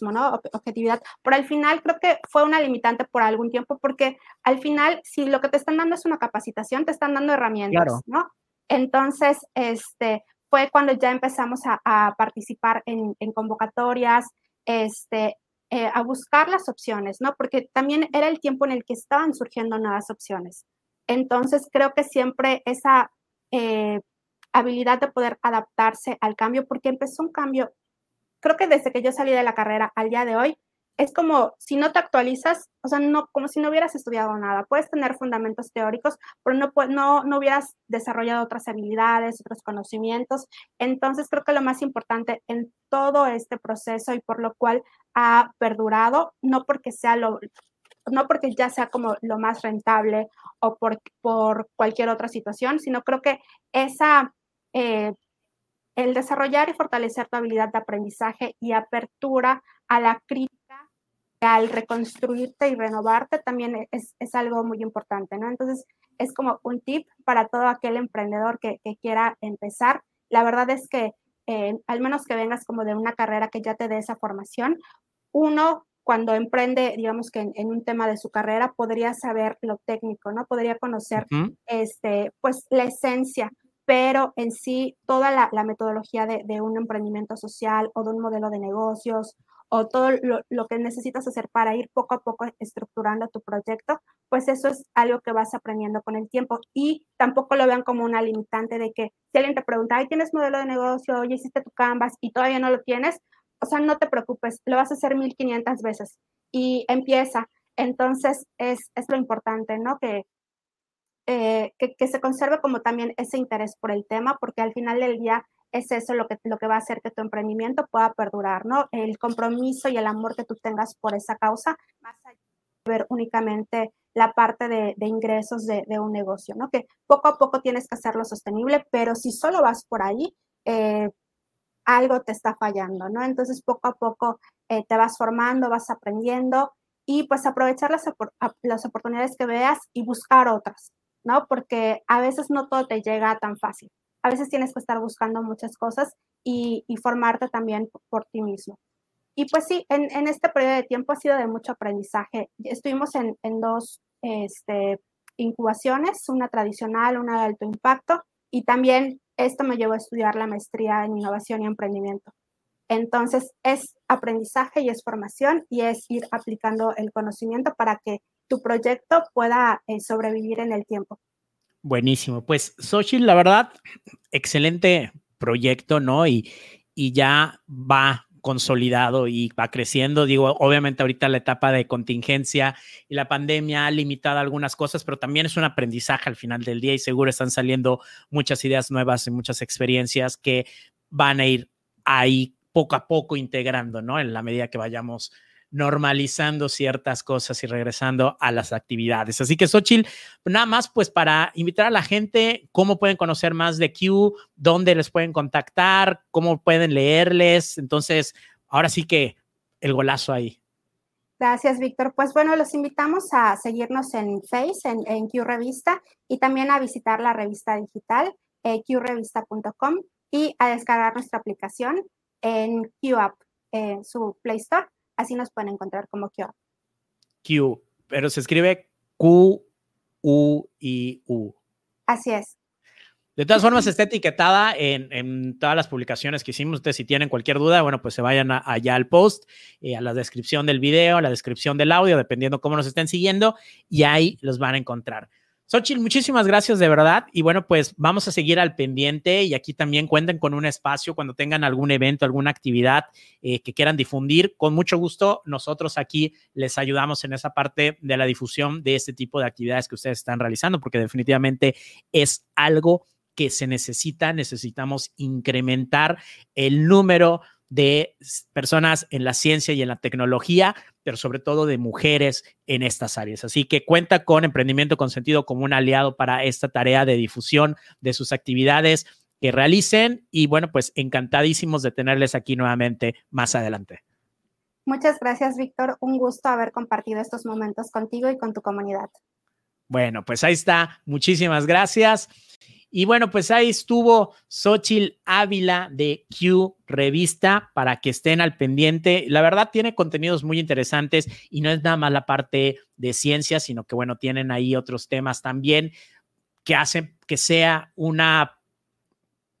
¿no? Objetividad. Pero al final creo que fue una limitante por algún tiempo porque al final si lo que te están dando es una capacitación, te están dando herramientas, ¿no? Entonces, este, fue cuando ya empezamos a, participar en, convocatorias, este, eh, a buscar las opciones, ¿no? Porque también era el tiempo en el que estaban surgiendo nuevas opciones. Entonces, creo que siempre esa eh, habilidad de poder adaptarse al cambio, porque empezó un cambio creo que desde que yo salí de la carrera al día de hoy, es como si no te actualizas, o sea, no, como si no hubieras estudiado nada. Puedes tener fundamentos teóricos, pero no, no, no hubieras desarrollado otras habilidades, otros conocimientos. Entonces, creo que lo más importante en todo este proceso y por lo cual ha perdurado, no porque sea lo, no porque ya sea como lo más rentable o por, por cualquier otra situación, sino creo que esa eh, el desarrollar y fortalecer tu habilidad de aprendizaje y apertura a la crítica, al reconstruirte y renovarte, también es, algo muy importante, ¿no? Entonces, es como un tip para todo aquel emprendedor que, quiera empezar. La verdad es que, eh, al menos que vengas como de una carrera que ya te dé esa formación, uno cuando emprende, digamos que en, un tema de su carrera, podría saber lo técnico, ¿no? Podría conocer, este, pues, la esencia pero en sí toda la, metodología de, un emprendimiento social o de un modelo de negocios o todo lo, que necesitas hacer para ir poco a poco estructurando tu proyecto, pues eso es algo que vas aprendiendo con el tiempo y tampoco lo vean como una limitante de que si alguien te pregunta, ¿ay, tienes modelo de negocio? ya hiciste tu Canvas y todavía no lo tienes, o sea, no te preocupes, lo vas a hacer 1500 veces y empieza. Entonces, es, es lo importante, ¿no? Que, eh, que, se conserve como también ese interés por el tema, porque al final del día es eso lo que, lo que va a hacer que tu emprendimiento pueda perdurar, ¿no? El compromiso y el amor que tú tengas por esa causa, más allá de ver únicamente la parte de, ingresos de, un negocio, ¿no? Que poco a poco tienes que hacerlo sostenible, pero si solo vas por ahí, eh, algo te está fallando, ¿no? Entonces, poco a poco eh, te vas formando, vas aprendiendo y pues aprovechar las, las oportunidades que veas y buscar otras. ¿No? Porque a veces no todo te llega tan fácil. A veces tienes que estar buscando muchas cosas y, formarte también por ti mismo. Y pues sí, en, este periodo de tiempo ha sido de mucho aprendizaje. Estuvimos en, dos este, incubaciones, una tradicional, una de alto impacto, y también esto me llevó a estudiar la maestría en innovación y emprendimiento. Entonces, es aprendizaje y es formación y es ir aplicando el conocimiento para que tu proyecto pueda eh, sobrevivir en el tiempo. Buenísimo. Pues, Xochitl, la verdad, excelente proyecto, ¿no? Y, y ya va consolidado y va creciendo. Digo, obviamente ahorita la etapa de contingencia y la pandemia ha limitado algunas cosas, pero también es un aprendizaje al final del día y seguro están saliendo muchas ideas nuevas y muchas experiencias que van a ir ahí poco a poco integrando, ¿no? En la medida que vayamos normalizando ciertas cosas y regresando a las actividades. Así que, Xochitl, nada más pues para invitar a la gente, cómo pueden conocer más de Q, dónde les pueden contactar, cómo pueden leerles. Entonces, ahora sí que el golazo ahí. Gracias, Víctor. Pues bueno, los invitamos a seguirnos en Face, en, Q Revista, y también a visitar la revista digital, eh, qrevista.com, y a descargar nuestra aplicación en QApp, en su Play Store. Así nos pueden encontrar como Q. Q, pero se escribe Q, U, I, U. Así es. De todas formas, está etiquetada en, todas las publicaciones que hicimos. Ustedes, si tienen cualquier duda, bueno, pues se vayan allá al post, eh, a la descripción del video, a la descripción del audio, dependiendo cómo nos estén siguiendo, y ahí los van a encontrar. Xochitl, muchísimas gracias de verdad. Y bueno, pues vamos a seguir al pendiente y aquí también cuenten con un espacio cuando tengan algún evento, alguna actividad eh, que quieran difundir. Con mucho gusto, nosotros aquí les ayudamos en esa parte de la difusión de este tipo de actividades que ustedes están realizando, porque definitivamente es algo que se necesita, necesitamos incrementar el número de personas en la ciencia y en la tecnología, pero sobre todo de mujeres en estas áreas. Así que cuenta con Emprendimiento con Sentido como un aliado para esta tarea de difusión de sus actividades que realicen y bueno, pues encantadísimos de tenerles aquí nuevamente más adelante. Muchas gracias, Víctor. Un gusto haber compartido estos momentos contigo y con tu comunidad. Bueno, pues ahí está. Muchísimas gracias. Y bueno, pues ahí estuvo Xochil Ávila de Q Revista para que estén al pendiente. La verdad tiene contenidos muy interesantes y no es nada más la parte de ciencia, sino que bueno, tienen ahí otros temas también que hacen que sea una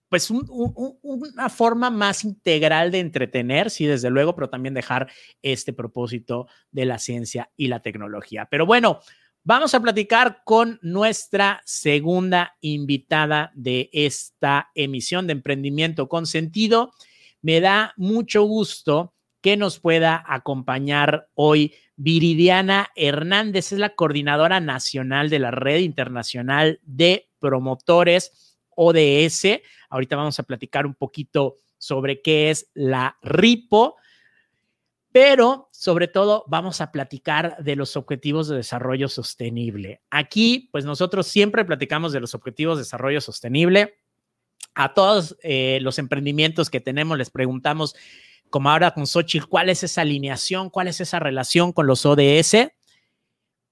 pues una forma más integral de entretener, sí, desde luego, pero también dejar este propósito de la ciencia y la tecnología. Pero bueno, Vamos a platicar con nuestra segunda invitada de esta emisión de Emprendimiento con Sentido. Me da mucho gusto que nos pueda acompañar hoy Viridiana Hernández, es la coordinadora nacional de la Red Internacional de Promotores ODS. Ahorita vamos a platicar un poquito sobre qué es la RIPO pero sobre todo vamos a platicar de los objetivos de desarrollo sostenible. Aquí, pues nosotros siempre platicamos de los objetivos de desarrollo sostenible. A todos eh, los emprendimientos que tenemos les preguntamos, como ahora con Xochitl, cuál es esa alineación, cuál es esa relación con los ODS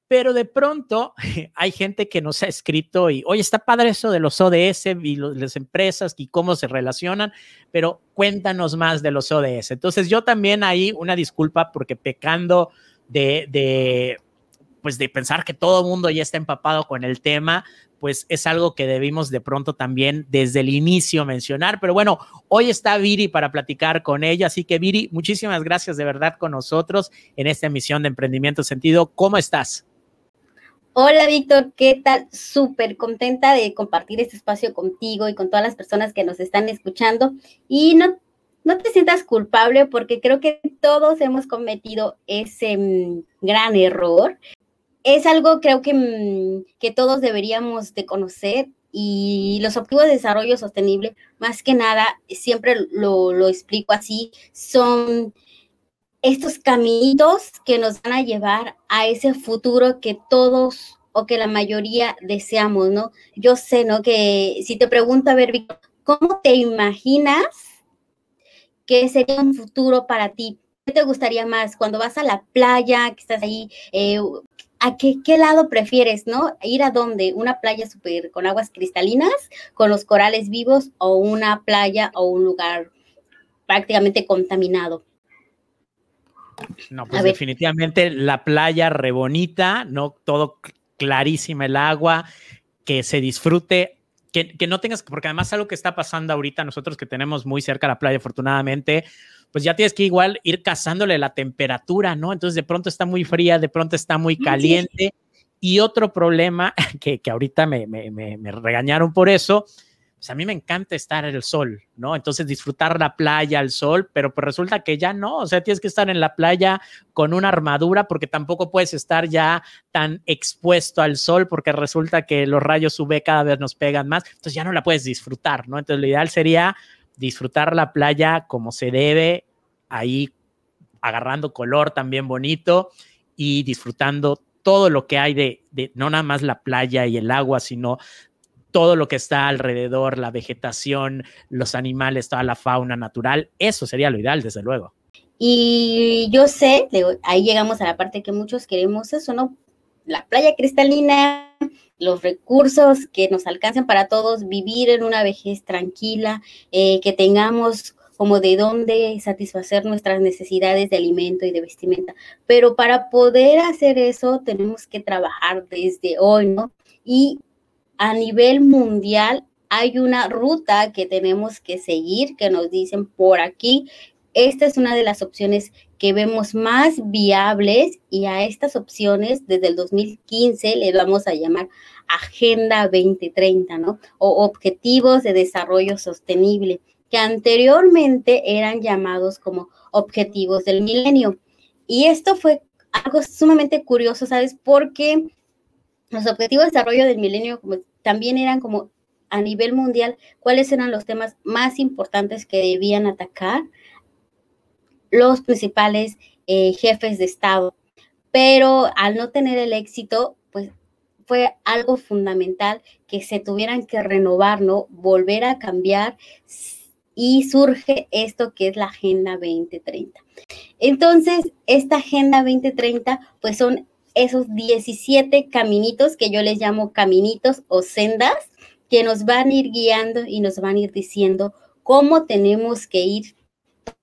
pero de pronto hay gente que nos ha escrito y, oye, está padre eso de los ODS y las empresas y cómo se relacionan, pero cuéntanos más de los ODS. Entonces yo también ahí una disculpa porque pecando de, de pues de pensar que todo el mundo ya está empapado con el tema, pues es algo que debimos de pronto también desde el inicio mencionar. Pero bueno, hoy está Viri para platicar con ella. Así que Viri, muchísimas gracias de verdad con nosotros en esta emisión de Emprendimiento Sentido. ¿Cómo estás? Hola Víctor, ¿qué tal? Súper contenta de compartir este espacio contigo y con todas las personas que nos están escuchando. Y no, no te sientas culpable porque creo que todos hemos cometido ese mm, gran error. Es algo creo que, mm, que todos deberíamos de conocer y los objetivos de desarrollo sostenible, más que nada, siempre lo, lo explico así, son estos caminitos que nos van a llevar a ese futuro que todos o que la mayoría deseamos, ¿no? Yo sé, ¿no? Que si te pregunto, a ver, ¿cómo te imaginas que sería un futuro para ti? ¿Qué te gustaría más? Cuando vas a la playa, que estás ahí, eh, ¿a qué, qué, lado prefieres, no? ¿Ir a dónde? ¿Una playa súper con aguas cristalinas, con los corales vivos, o una playa o un lugar prácticamente contaminado? No, pues definitivamente la playa re bonita, no todo clarísima el agua, que se disfrute, que, que, no tengas, porque además algo que está pasando ahorita, nosotros que tenemos muy cerca la playa, afortunadamente, pues ya tienes que igual ir cazándole la temperatura, ¿no? Entonces de pronto está muy fría, de pronto está muy caliente. Y otro problema que, que ahorita me, me, me regañaron por eso, pues, a mí me encanta estar en el sol, ¿no? Entonces disfrutar la playa, el sol, pero pues resulta que ya no, o sea, tienes que estar en la playa con una armadura porque tampoco puedes estar ya tan expuesto al sol porque resulta que los rayos UV cada vez nos pegan más, entonces ya no la puedes disfrutar, ¿no? Entonces lo ideal sería disfrutar la playa como se debe, ahí agarrando color también bonito y disfrutando todo lo que hay de, de, no nada más la playa y el agua, sino todo lo que está alrededor, la vegetación, los animales, toda la fauna natural, eso sería lo ideal, desde luego. Y yo sé, ahí llegamos a la parte que muchos queremos eso, ¿no? La playa cristalina, los recursos que nos alcancen para todos, vivir en una vejez tranquila, eh, que tengamos como de dónde satisfacer nuestras necesidades de alimento y de vestimenta. Pero para poder hacer eso tenemos que trabajar desde hoy, ¿no? Y a nivel mundial hay una ruta que tenemos que seguir, que nos dicen por aquí. Esta es una de las opciones que vemos más viables y a estas opciones desde el 2015 le vamos a llamar Agenda 2030, ¿no? O Objetivos de Desarrollo Sostenible, que anteriormente eran llamados como Objetivos del Milenio. Y esto fue algo sumamente curioso, ¿sabes? Porque los objetivos de desarrollo del milenio también eran como a nivel mundial cuáles eran los temas más importantes que debían atacar los principales eh, jefes de Estado. Pero al no tener el éxito, pues fue algo fundamental que se tuvieran que renovar, ¿no? Volver a cambiar y surge esto que es la Agenda 2030. Entonces, esta Agenda 2030, pues son esos 17 caminitos que yo les llamo caminitos o sendas que nos van a ir guiando y nos van a ir diciendo cómo tenemos que ir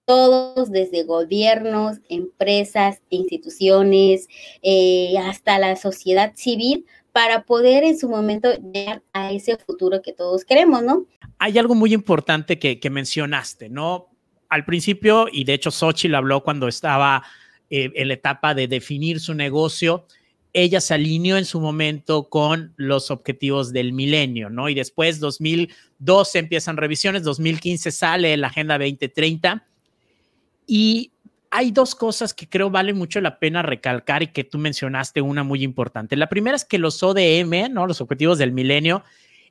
todos desde gobiernos, empresas, instituciones, eh, hasta la sociedad civil, para poder en su momento llegar a ese futuro que todos queremos, ¿no? Hay algo muy importante que, mencionaste, ¿no? Al principio, y de hecho Xochitl habló cuando estaba eh, la etapa de definir su negocio, ella se alineó en su momento con los objetivos del milenio, ¿no? Y después, 2012 empiezan revisiones, 2015 sale la Agenda 2030 y hay dos cosas que creo vale mucho la pena recalcar y que tú mencionaste una muy importante. La primera es que los ODM, ¿no? Los objetivos del milenio,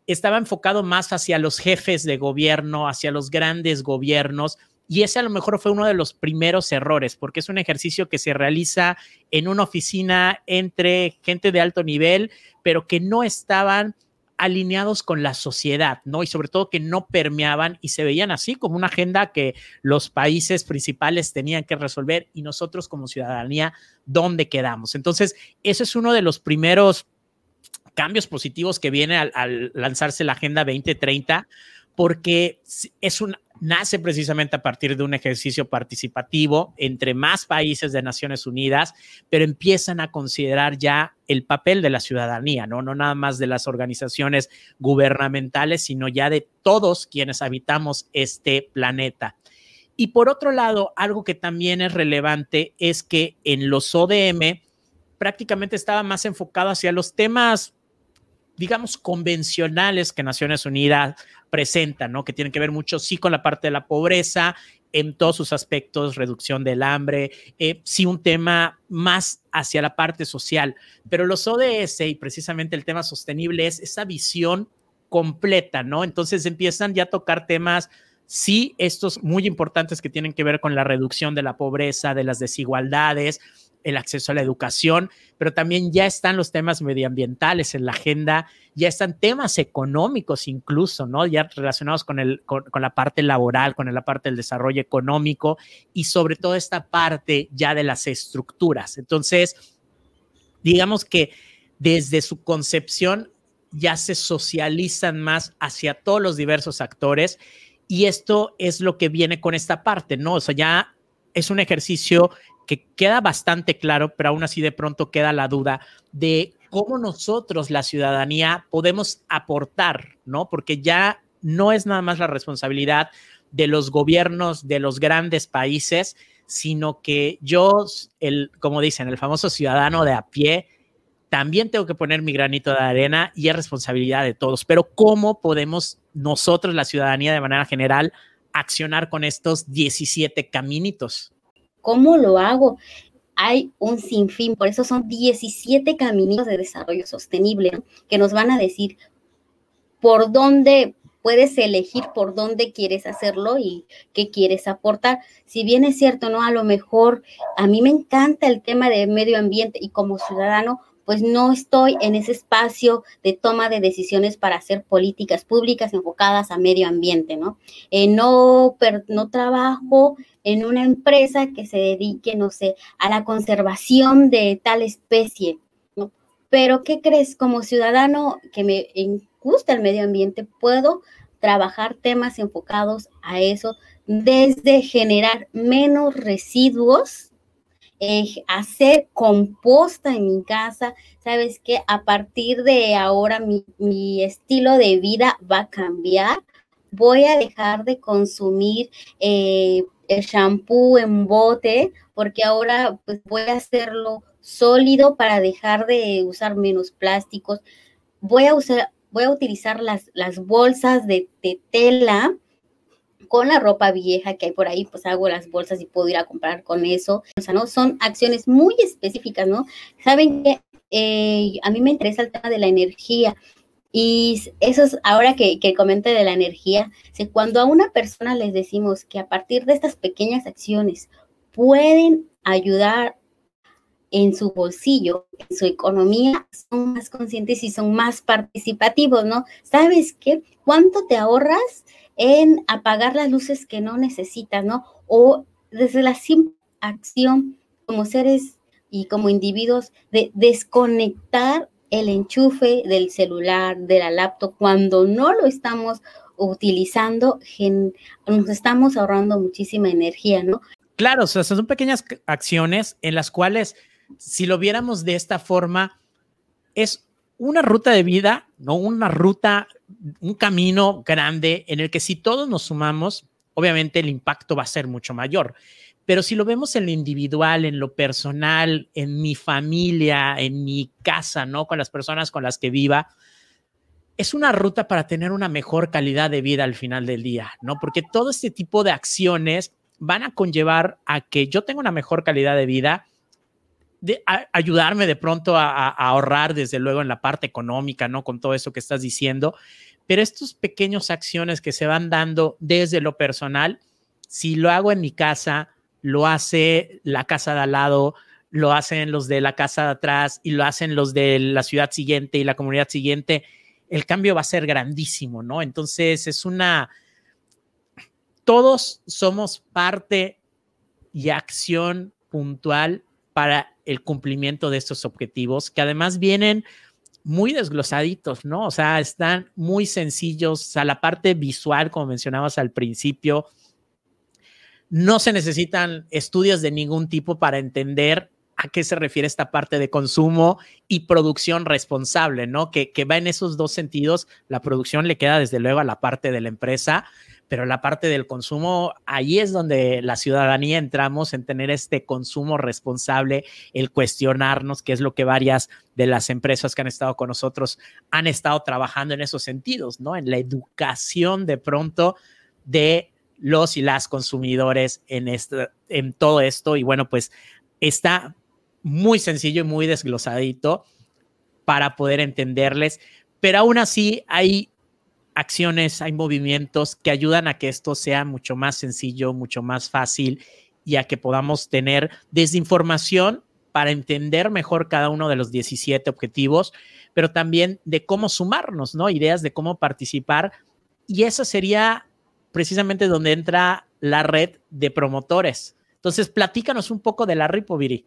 estaba enfocado más hacia los jefes de gobierno, hacia los grandes gobiernos, y ese a lo mejor fue uno de los primeros errores, porque es un ejercicio que se realiza en una oficina entre gente de alto nivel, pero que no estaban alineados con la sociedad, ¿no? Y sobre todo que no permeaban y se veían así como una agenda que los países principales tenían que resolver y nosotros como ciudadanía, ¿dónde quedamos? Entonces, ese es uno de los primeros cambios positivos que viene al, al lanzarse la Agenda 2030, porque es un, nace precisamente a partir de un ejercicio participativo entre más países de Naciones Unidas, pero empiezan a considerar ya el papel de la ciudadanía, ¿no? No nada más de las organizaciones gubernamentales, sino ya de todos quienes habitamos este planeta. Y por otro lado, algo que también es relevante es que en los ODM prácticamente estaba más enfocado hacia los temas digamos, convencionales que Naciones Unidas presenta, ¿no? Que tienen que ver mucho, sí, con la parte de la pobreza, en todos sus aspectos, reducción del hambre, eh, sí un tema más hacia la parte social, pero los ODS y precisamente el tema sostenible es esa visión completa, ¿no? Entonces empiezan ya a tocar temas, sí, estos muy importantes que tienen que ver con la reducción de la pobreza, de las desigualdades, el acceso a la educación, pero también ya están los temas medioambientales en la agenda, ya están temas económicos incluso, ¿no? Ya relacionados con, el, con, la parte laboral, con la parte del desarrollo económico y sobre todo esta parte ya de las estructuras. Entonces, digamos que desde su concepción ya se socializan más hacia todos los diversos actores y esto es lo que viene con esta parte, ¿no? O sea, ya es un ejercicio que queda bastante claro, pero aún así de pronto queda la duda de cómo nosotros, la ciudadanía, podemos aportar, ¿no? Porque ya no es nada más la responsabilidad de los gobiernos de los grandes países, sino que yo, el, como dicen, el famoso ciudadano de a pie, también tengo que poner mi granito de arena y es responsabilidad de todos. Pero ¿cómo podemos nosotros, la ciudadanía de manera general, accionar con estos 17 caminitos? ¿Cómo lo hago? Hay un sinfín, por eso son 17 caminos de desarrollo sostenible que nos van a decir por dónde puedes elegir por dónde quieres hacerlo y qué quieres aportar. Si bien es cierto, ¿no? A lo mejor a mí me encanta el tema de medio ambiente y como ciudadano, pues no estoy en ese espacio de toma de decisiones para hacer políticas públicas enfocadas a medio ambiente, ¿no? Eh, no, no trabajo en una empresa que se dedique, no sé, a la conservación de tal especie, ¿no? Pero, ¿qué crees? Como ciudadano que me gusta el medio ambiente, puedo trabajar temas enfocados a eso desde generar menos residuos hacer composta en mi casa. Sabes que a partir de ahora mi, estilo de vida va a cambiar. Voy a dejar de consumir eh, el shampoo en bote porque ahora pues voy a hacerlo sólido para dejar de usar menos plásticos. Voy a usar, voy a utilizar las, las bolsas de, de tela con la ropa vieja que hay por ahí, pues hago las bolsas y puedo ir a comprar con eso. O sea, ¿no? Son acciones muy específicas, ¿no? Saben que eh, a mí me interesa el tema de la energía. Y eso es ahora que, que comente de la energía, cuando a una persona les decimos que a partir de estas pequeñas acciones pueden ayudar en su bolsillo, en su economía, son más conscientes y son más participativos, ¿no? ¿Sabes qué? ¿Cuánto te ahorras en apagar las luces que no necesitas, ¿no? O desde la simple acción como seres y como individuos de desconectar el enchufe del celular, de la laptop, cuando no lo estamos utilizando, nos estamos ahorrando muchísima energía, ¿no? Claro, o sea, son pequeñas acciones en las cuales, si lo viéramos de esta forma, es una ruta de vida, no una ruta, un camino grande en el que si todos nos sumamos, obviamente el impacto va a ser mucho mayor. Pero si lo vemos en lo individual, en lo personal, en mi familia, en mi casa, ¿no? Con las personas con las que viva, es una ruta para tener una mejor calidad de vida al final del día, ¿no? Porque todo este tipo de acciones van a conllevar a que yo tenga una mejor calidad de vida, de ayudarme de pronto a, ahorrar, desde luego, en la parte económica, ¿no? Con todo eso que estás diciendo. Pero estas pequeñas acciones que se van dando desde lo personal, si lo hago en mi casa, lo hace la casa de al lado, lo hacen los de la casa de atrás y lo hacen los de la ciudad siguiente y la comunidad siguiente, el cambio va a ser grandísimo, ¿no? Entonces es una, todos somos parte y acción puntual para el cumplimiento de estos objetivos, que además vienen muy desglosaditos, ¿no? O sea, están muy sencillos, sea, la parte visual, como mencionabas al principio, no se necesitan estudios de ningún tipo para entender a qué se refiere esta parte de consumo y producción responsable, ¿no? Que, va en esos dos sentidos. La producción le queda desde luego a la parte de la empresa, pero la parte del consumo, ahí es donde la ciudadanía entramos en tener este consumo responsable, el cuestionarnos, qué es lo que varias de las empresas que han estado con nosotros han estado trabajando en esos sentidos, ¿no? En la educación de pronto de los y las consumidores en, este, en todo esto. Y bueno, pues está muy sencillo y muy desglosadito para poder entenderles, pero aún así hay acciones, hay movimientos que ayudan a que esto sea mucho más sencillo, mucho más fácil y a que podamos tener desinformación para entender mejor cada uno de los 17 objetivos, pero también de cómo sumarnos, ¿no? Ideas de cómo participar. Y esa sería precisamente donde entra la red de promotores. Entonces, platícanos un poco de la RIPO, Viri.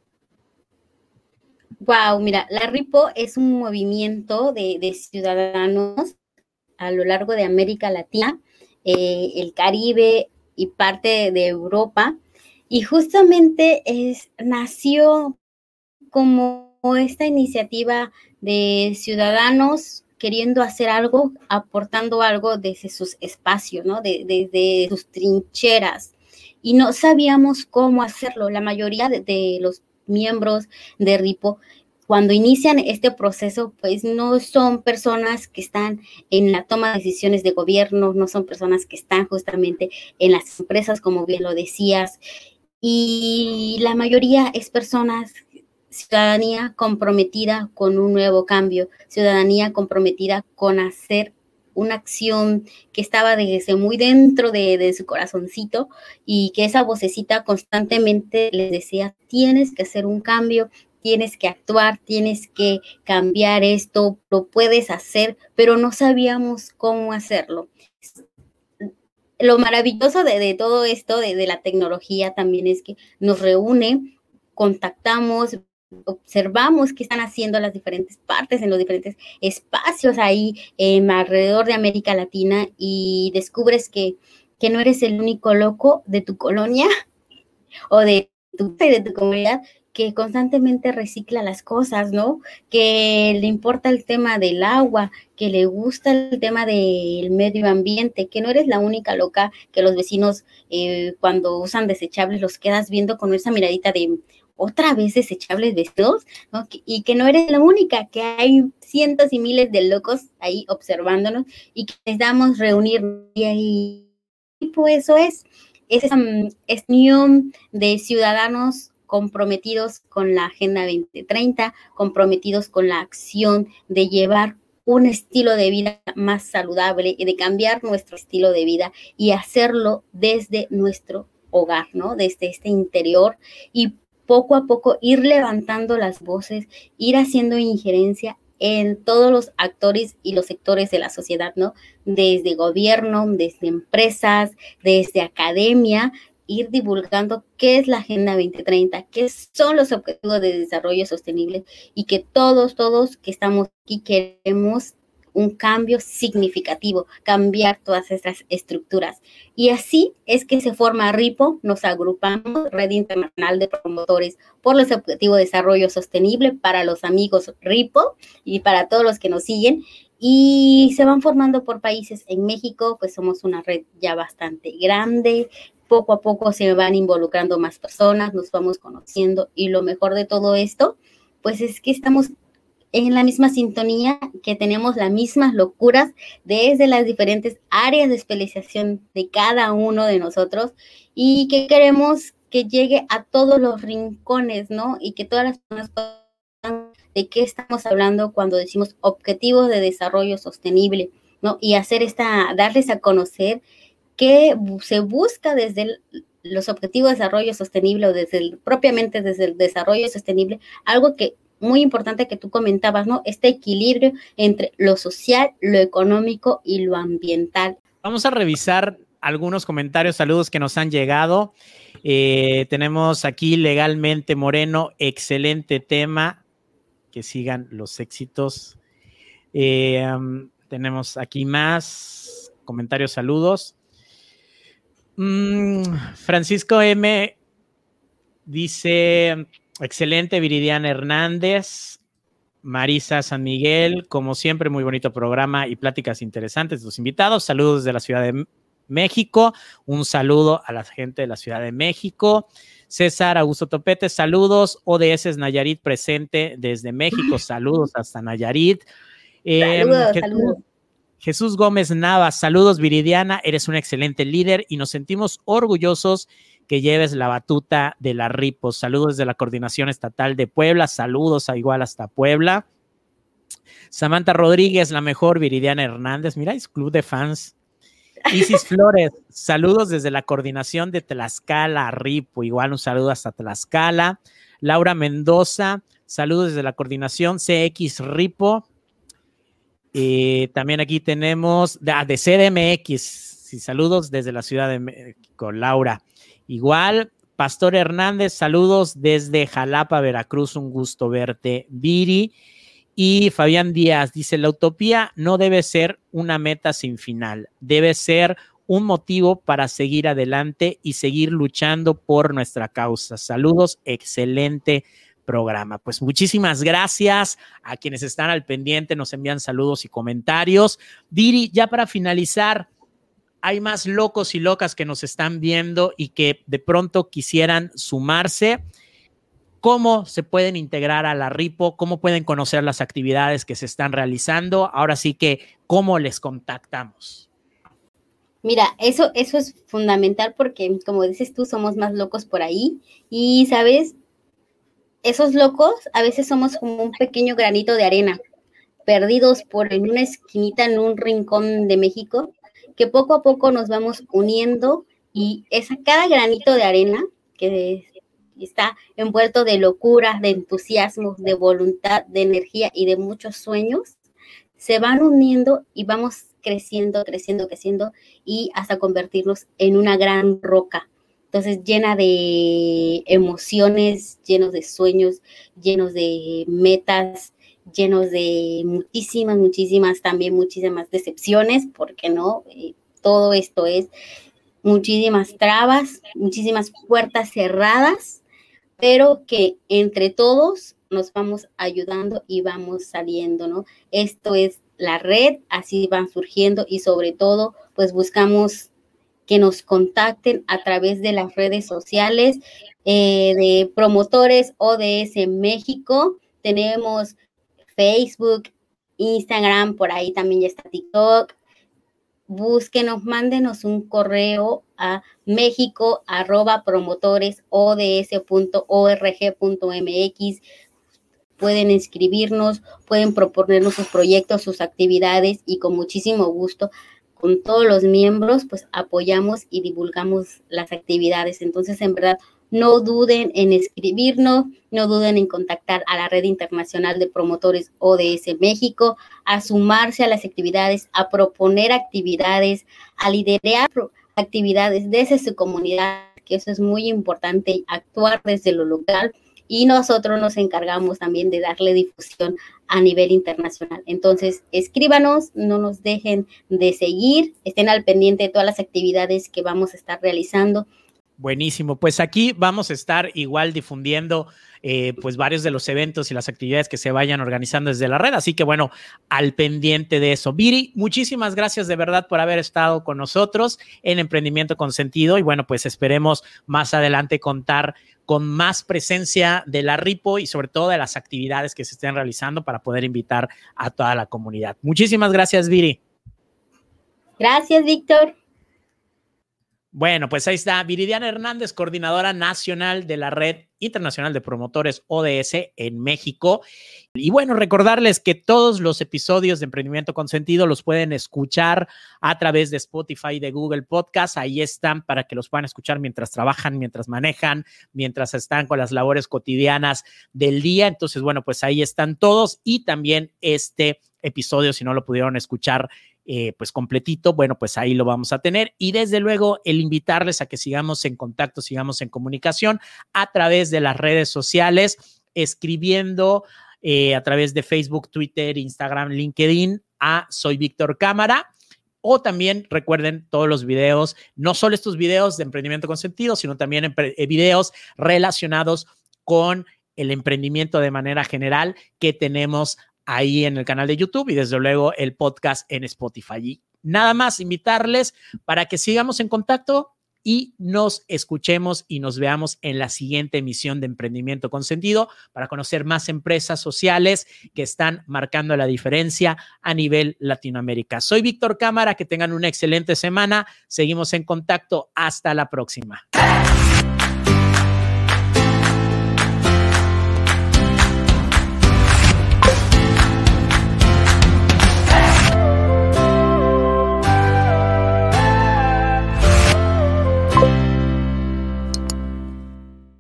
Wow, mira, la RIPO es un movimiento de, ciudadanos a lo largo de América Latina, eh, el Caribe y parte de Europa. Y justamente es, nació como esta iniciativa de ciudadanos queriendo hacer algo, aportando algo desde sus espacios, ¿no? Desde sus trincheras. Y no sabíamos cómo hacerlo. La mayoría de, los miembros de RIPO cuando inician este proceso, pues no son personas que están en la toma de decisiones de gobierno, no son personas que están justamente en las empresas, como bien lo decías, y la mayoría es personas ciudadanía comprometida con un nuevo cambio, ciudadanía comprometida con hacer una acción que estaba desde muy dentro de, su corazoncito y que esa vocecita constantemente les decía, tienes que hacer un cambio, tienes que actuar, tienes que cambiar esto, lo puedes hacer, pero no sabíamos cómo hacerlo. Lo maravilloso de, todo esto, de, de la tecnología también es que nos reúne, contactamos, observamos qué están haciendo las diferentes partes en los diferentes espacios ahí em, alrededor de América Latina y descubres que, que, no eres el único loco de tu colonia o de tu, de tu comunidad que constantemente recicla las cosas, ¿no? Que le importa el tema del agua, que le gusta el tema del medio ambiente, que no eres la única loca que los vecinos eh, cuando usan desechables los quedas viendo con esa miradita de, otra vez desechables vestidos, ¿no? y que no eres la única, que hay cientos y miles de locos ahí observándonos y que necesitamos reunir y ahí, pues eso es, es esa unión de ciudadanos comprometidos con la Agenda 2030, comprometidos con la acción de llevar un estilo de vida más saludable y de cambiar nuestro estilo de vida y hacerlo desde nuestro hogar, ¿no? Desde este interior y poco a poco ir levantando las voces, ir haciendo injerencia en todos los actores y los sectores de la sociedad, ¿no? Desde gobierno, desde empresas, desde academia, ir divulgando qué es la Agenda 2030, qué son los objetivos de desarrollo sostenible y que todos, todos que estamos aquí queremos un cambio significativo, cambiar todas estas estructuras. Y así es que se forma RIPO, nos agrupamos, Red Internacional de Promotores por los Objetivos de Desarrollo Sostenible para los amigos RIPO y para todos los que nos siguen. Y se van formando por países. En México, pues somos una red ya bastante grande. Poco a poco se van involucrando más personas, nos vamos conociendo. Y lo mejor de todo esto, pues es que estamos en la misma sintonía, que tenemos las mismas locuras desde las diferentes áreas de especialización de cada uno de nosotros y que queremos que llegue a todos los rincones, ¿no? Y que todas las personas puedan de qué estamos hablando cuando decimos objetivos de desarrollo sostenible, ¿no? Y hacer esta, darles a conocer que se busca desde los objetivos de desarrollo sostenible o desde el, propiamente desde el desarrollo sostenible, algo que muy importante que tú comentabas, ¿no? Este equilibrio entre lo social, lo económico y lo ambiental. Vamos a revisar algunos comentarios, saludos que nos han llegado. Eh, tenemos aquí legalmente Moreno, excelente tema. Que sigan los éxitos. Eh, tenemos aquí más comentarios, saludos. Mm, Francisco M dice, Excelente, Viridiana Hernández. Marisa San Miguel, como siempre, muy bonito programa y pláticas interesantes de los invitados. Saludos desde la Ciudad de México. Un saludo a la gente de la Ciudad de México. César Augusto Topete, saludos. ODS Nayarit presente desde México. Saludos hasta Nayarit. Em, saludos, Jesús Gómez Navas, saludos Viridiana, eres un excelente líder y nos sentimos orgullosos que lleves la batuta de la RIPO. Saludos de la Coordinación Estatal de Puebla, saludos a igual hasta Puebla. Samantha Rodríguez, la mejor, Viridiana Hernández, miráis, club de fans. Isis Flores, saludos desde la Coordinación de Tlaxcala, RIPO, igual un saludo hasta Tlaxcala. Laura Mendoza, saludos desde la Coordinación CX RIPO. Y también aquí tenemos ah, de, CDMX, saludos desde la Ciudad de México, Laura. Igual, Pastor Hernández, saludos desde Jalapa, Veracruz, un gusto verte, Viri. Y Fabián Díaz dice, la utopía no debe ser una meta sin final, debe ser un motivo para seguir adelante y seguir luchando por nuestra causa. Saludos, excelente programa. Pues muchísimas gracias a quienes están al pendiente, nos envían saludos y comentarios. Diri, ya para finalizar, hay más locos y locas que nos están viendo y que de pronto quisieran sumarse. ¿Cómo se pueden integrar a la RIPO? ¿Cómo pueden conocer las actividades que se están realizando? Ahora sí que, ¿cómo les contactamos? Mira, eso, eso es fundamental porque, como dices tú, somos más locos por ahí. Y, ¿sabes? esos locos a veces somos como un pequeño granito de arena, perdidos por en una esquinita, en un rincón de México, que poco a poco nos vamos uniendo y esa, cada granito de arena que está envuelto de locura, de entusiasmo, de voluntad, de energía y de muchos sueños, se van uniendo y vamos creciendo, creciendo, creciendo y hasta convertirnos en una gran roca. Entonces, llena de emociones, llenos de sueños, llenos de metas, llenos de muchísimas, muchísimas, también muchísimas decepciones, porque no, eh, todo esto es muchísimas trabas, muchísimas puertas cerradas, pero que entre todos nos vamos ayudando y vamos saliendo, ¿no? Esto es la red, así van surgiendo y sobre todo, pues buscamos que nos contacten a través de las redes sociales eh, de promotores ODS México. Tenemos Facebook, Instagram, por ahí también ya está TikTok. Búsquenos, mándenos un correo a méxico arroba pueden escribirnos, pueden proponernos sus proyectos, sus actividades y con muchísimo gusto con todos los miembros, pues apoyamos y divulgamos las actividades. Entonces, en verdad, no duden en escribirnos, no duden en contactar a la Red Internacional de Promotores ODS México, a sumarse a las actividades, a proponer actividades, a liderar actividades desde su comunidad, que eso es muy importante, actuar desde lo local y nosotros nos encargamos también de darle difusión a nivel internacional. Entonces, escríbanos, no nos dejen de seguir, estén al pendiente de todas las actividades que vamos a estar realizando. Buenísimo, pues aquí vamos a estar igual difundiendo eh, pues varios de los eventos y las actividades que se vayan organizando desde la red. Así que bueno, al pendiente de eso. Viri, muchísimas gracias de verdad por haber estado con nosotros en Emprendimiento con Sentido y bueno, pues esperemos más adelante contar con más presencia de la RIPO y sobre todo de las actividades que se estén realizando para poder invitar a toda la comunidad. Muchísimas gracias, Viri. Gracias, Víctor. Bueno, pues ahí está Viridiana Hernández, coordinadora nacional de la Red Internacional de Promotores ODS en México. Y bueno, recordarles que todos los episodios de Emprendimiento con Sentido los pueden escuchar a través de Spotify, de Google Podcast. Ahí están para que los puedan escuchar mientras trabajan, mientras manejan, mientras están con las labores cotidianas del día. Entonces, bueno, pues ahí están todos y también este episodio, si no lo pudieron escuchar eh, pues completito, bueno, pues ahí lo vamos a tener. Y desde luego el invitarles a que sigamos en contacto, sigamos en comunicación a través de las redes sociales, escribiendo eh, a través de Facebook, Twitter, Instagram, LinkedIn a Soy Víctor Cámara. O también recuerden todos los videos, no solo estos videos de emprendimiento con sentido, sino también eh, videos relacionados con el emprendimiento de manera general que tenemos ahí en el canal de YouTube y desde luego el podcast en Spotify. Y nada más invitarles para que sigamos en contacto y nos escuchemos y nos veamos en la siguiente emisión de Emprendimiento con Sentido para conocer más empresas sociales que están marcando la diferencia a nivel Latinoamérica. Soy Víctor Cámara, que tengan una excelente semana. Seguimos en contacto. Hasta la próxima.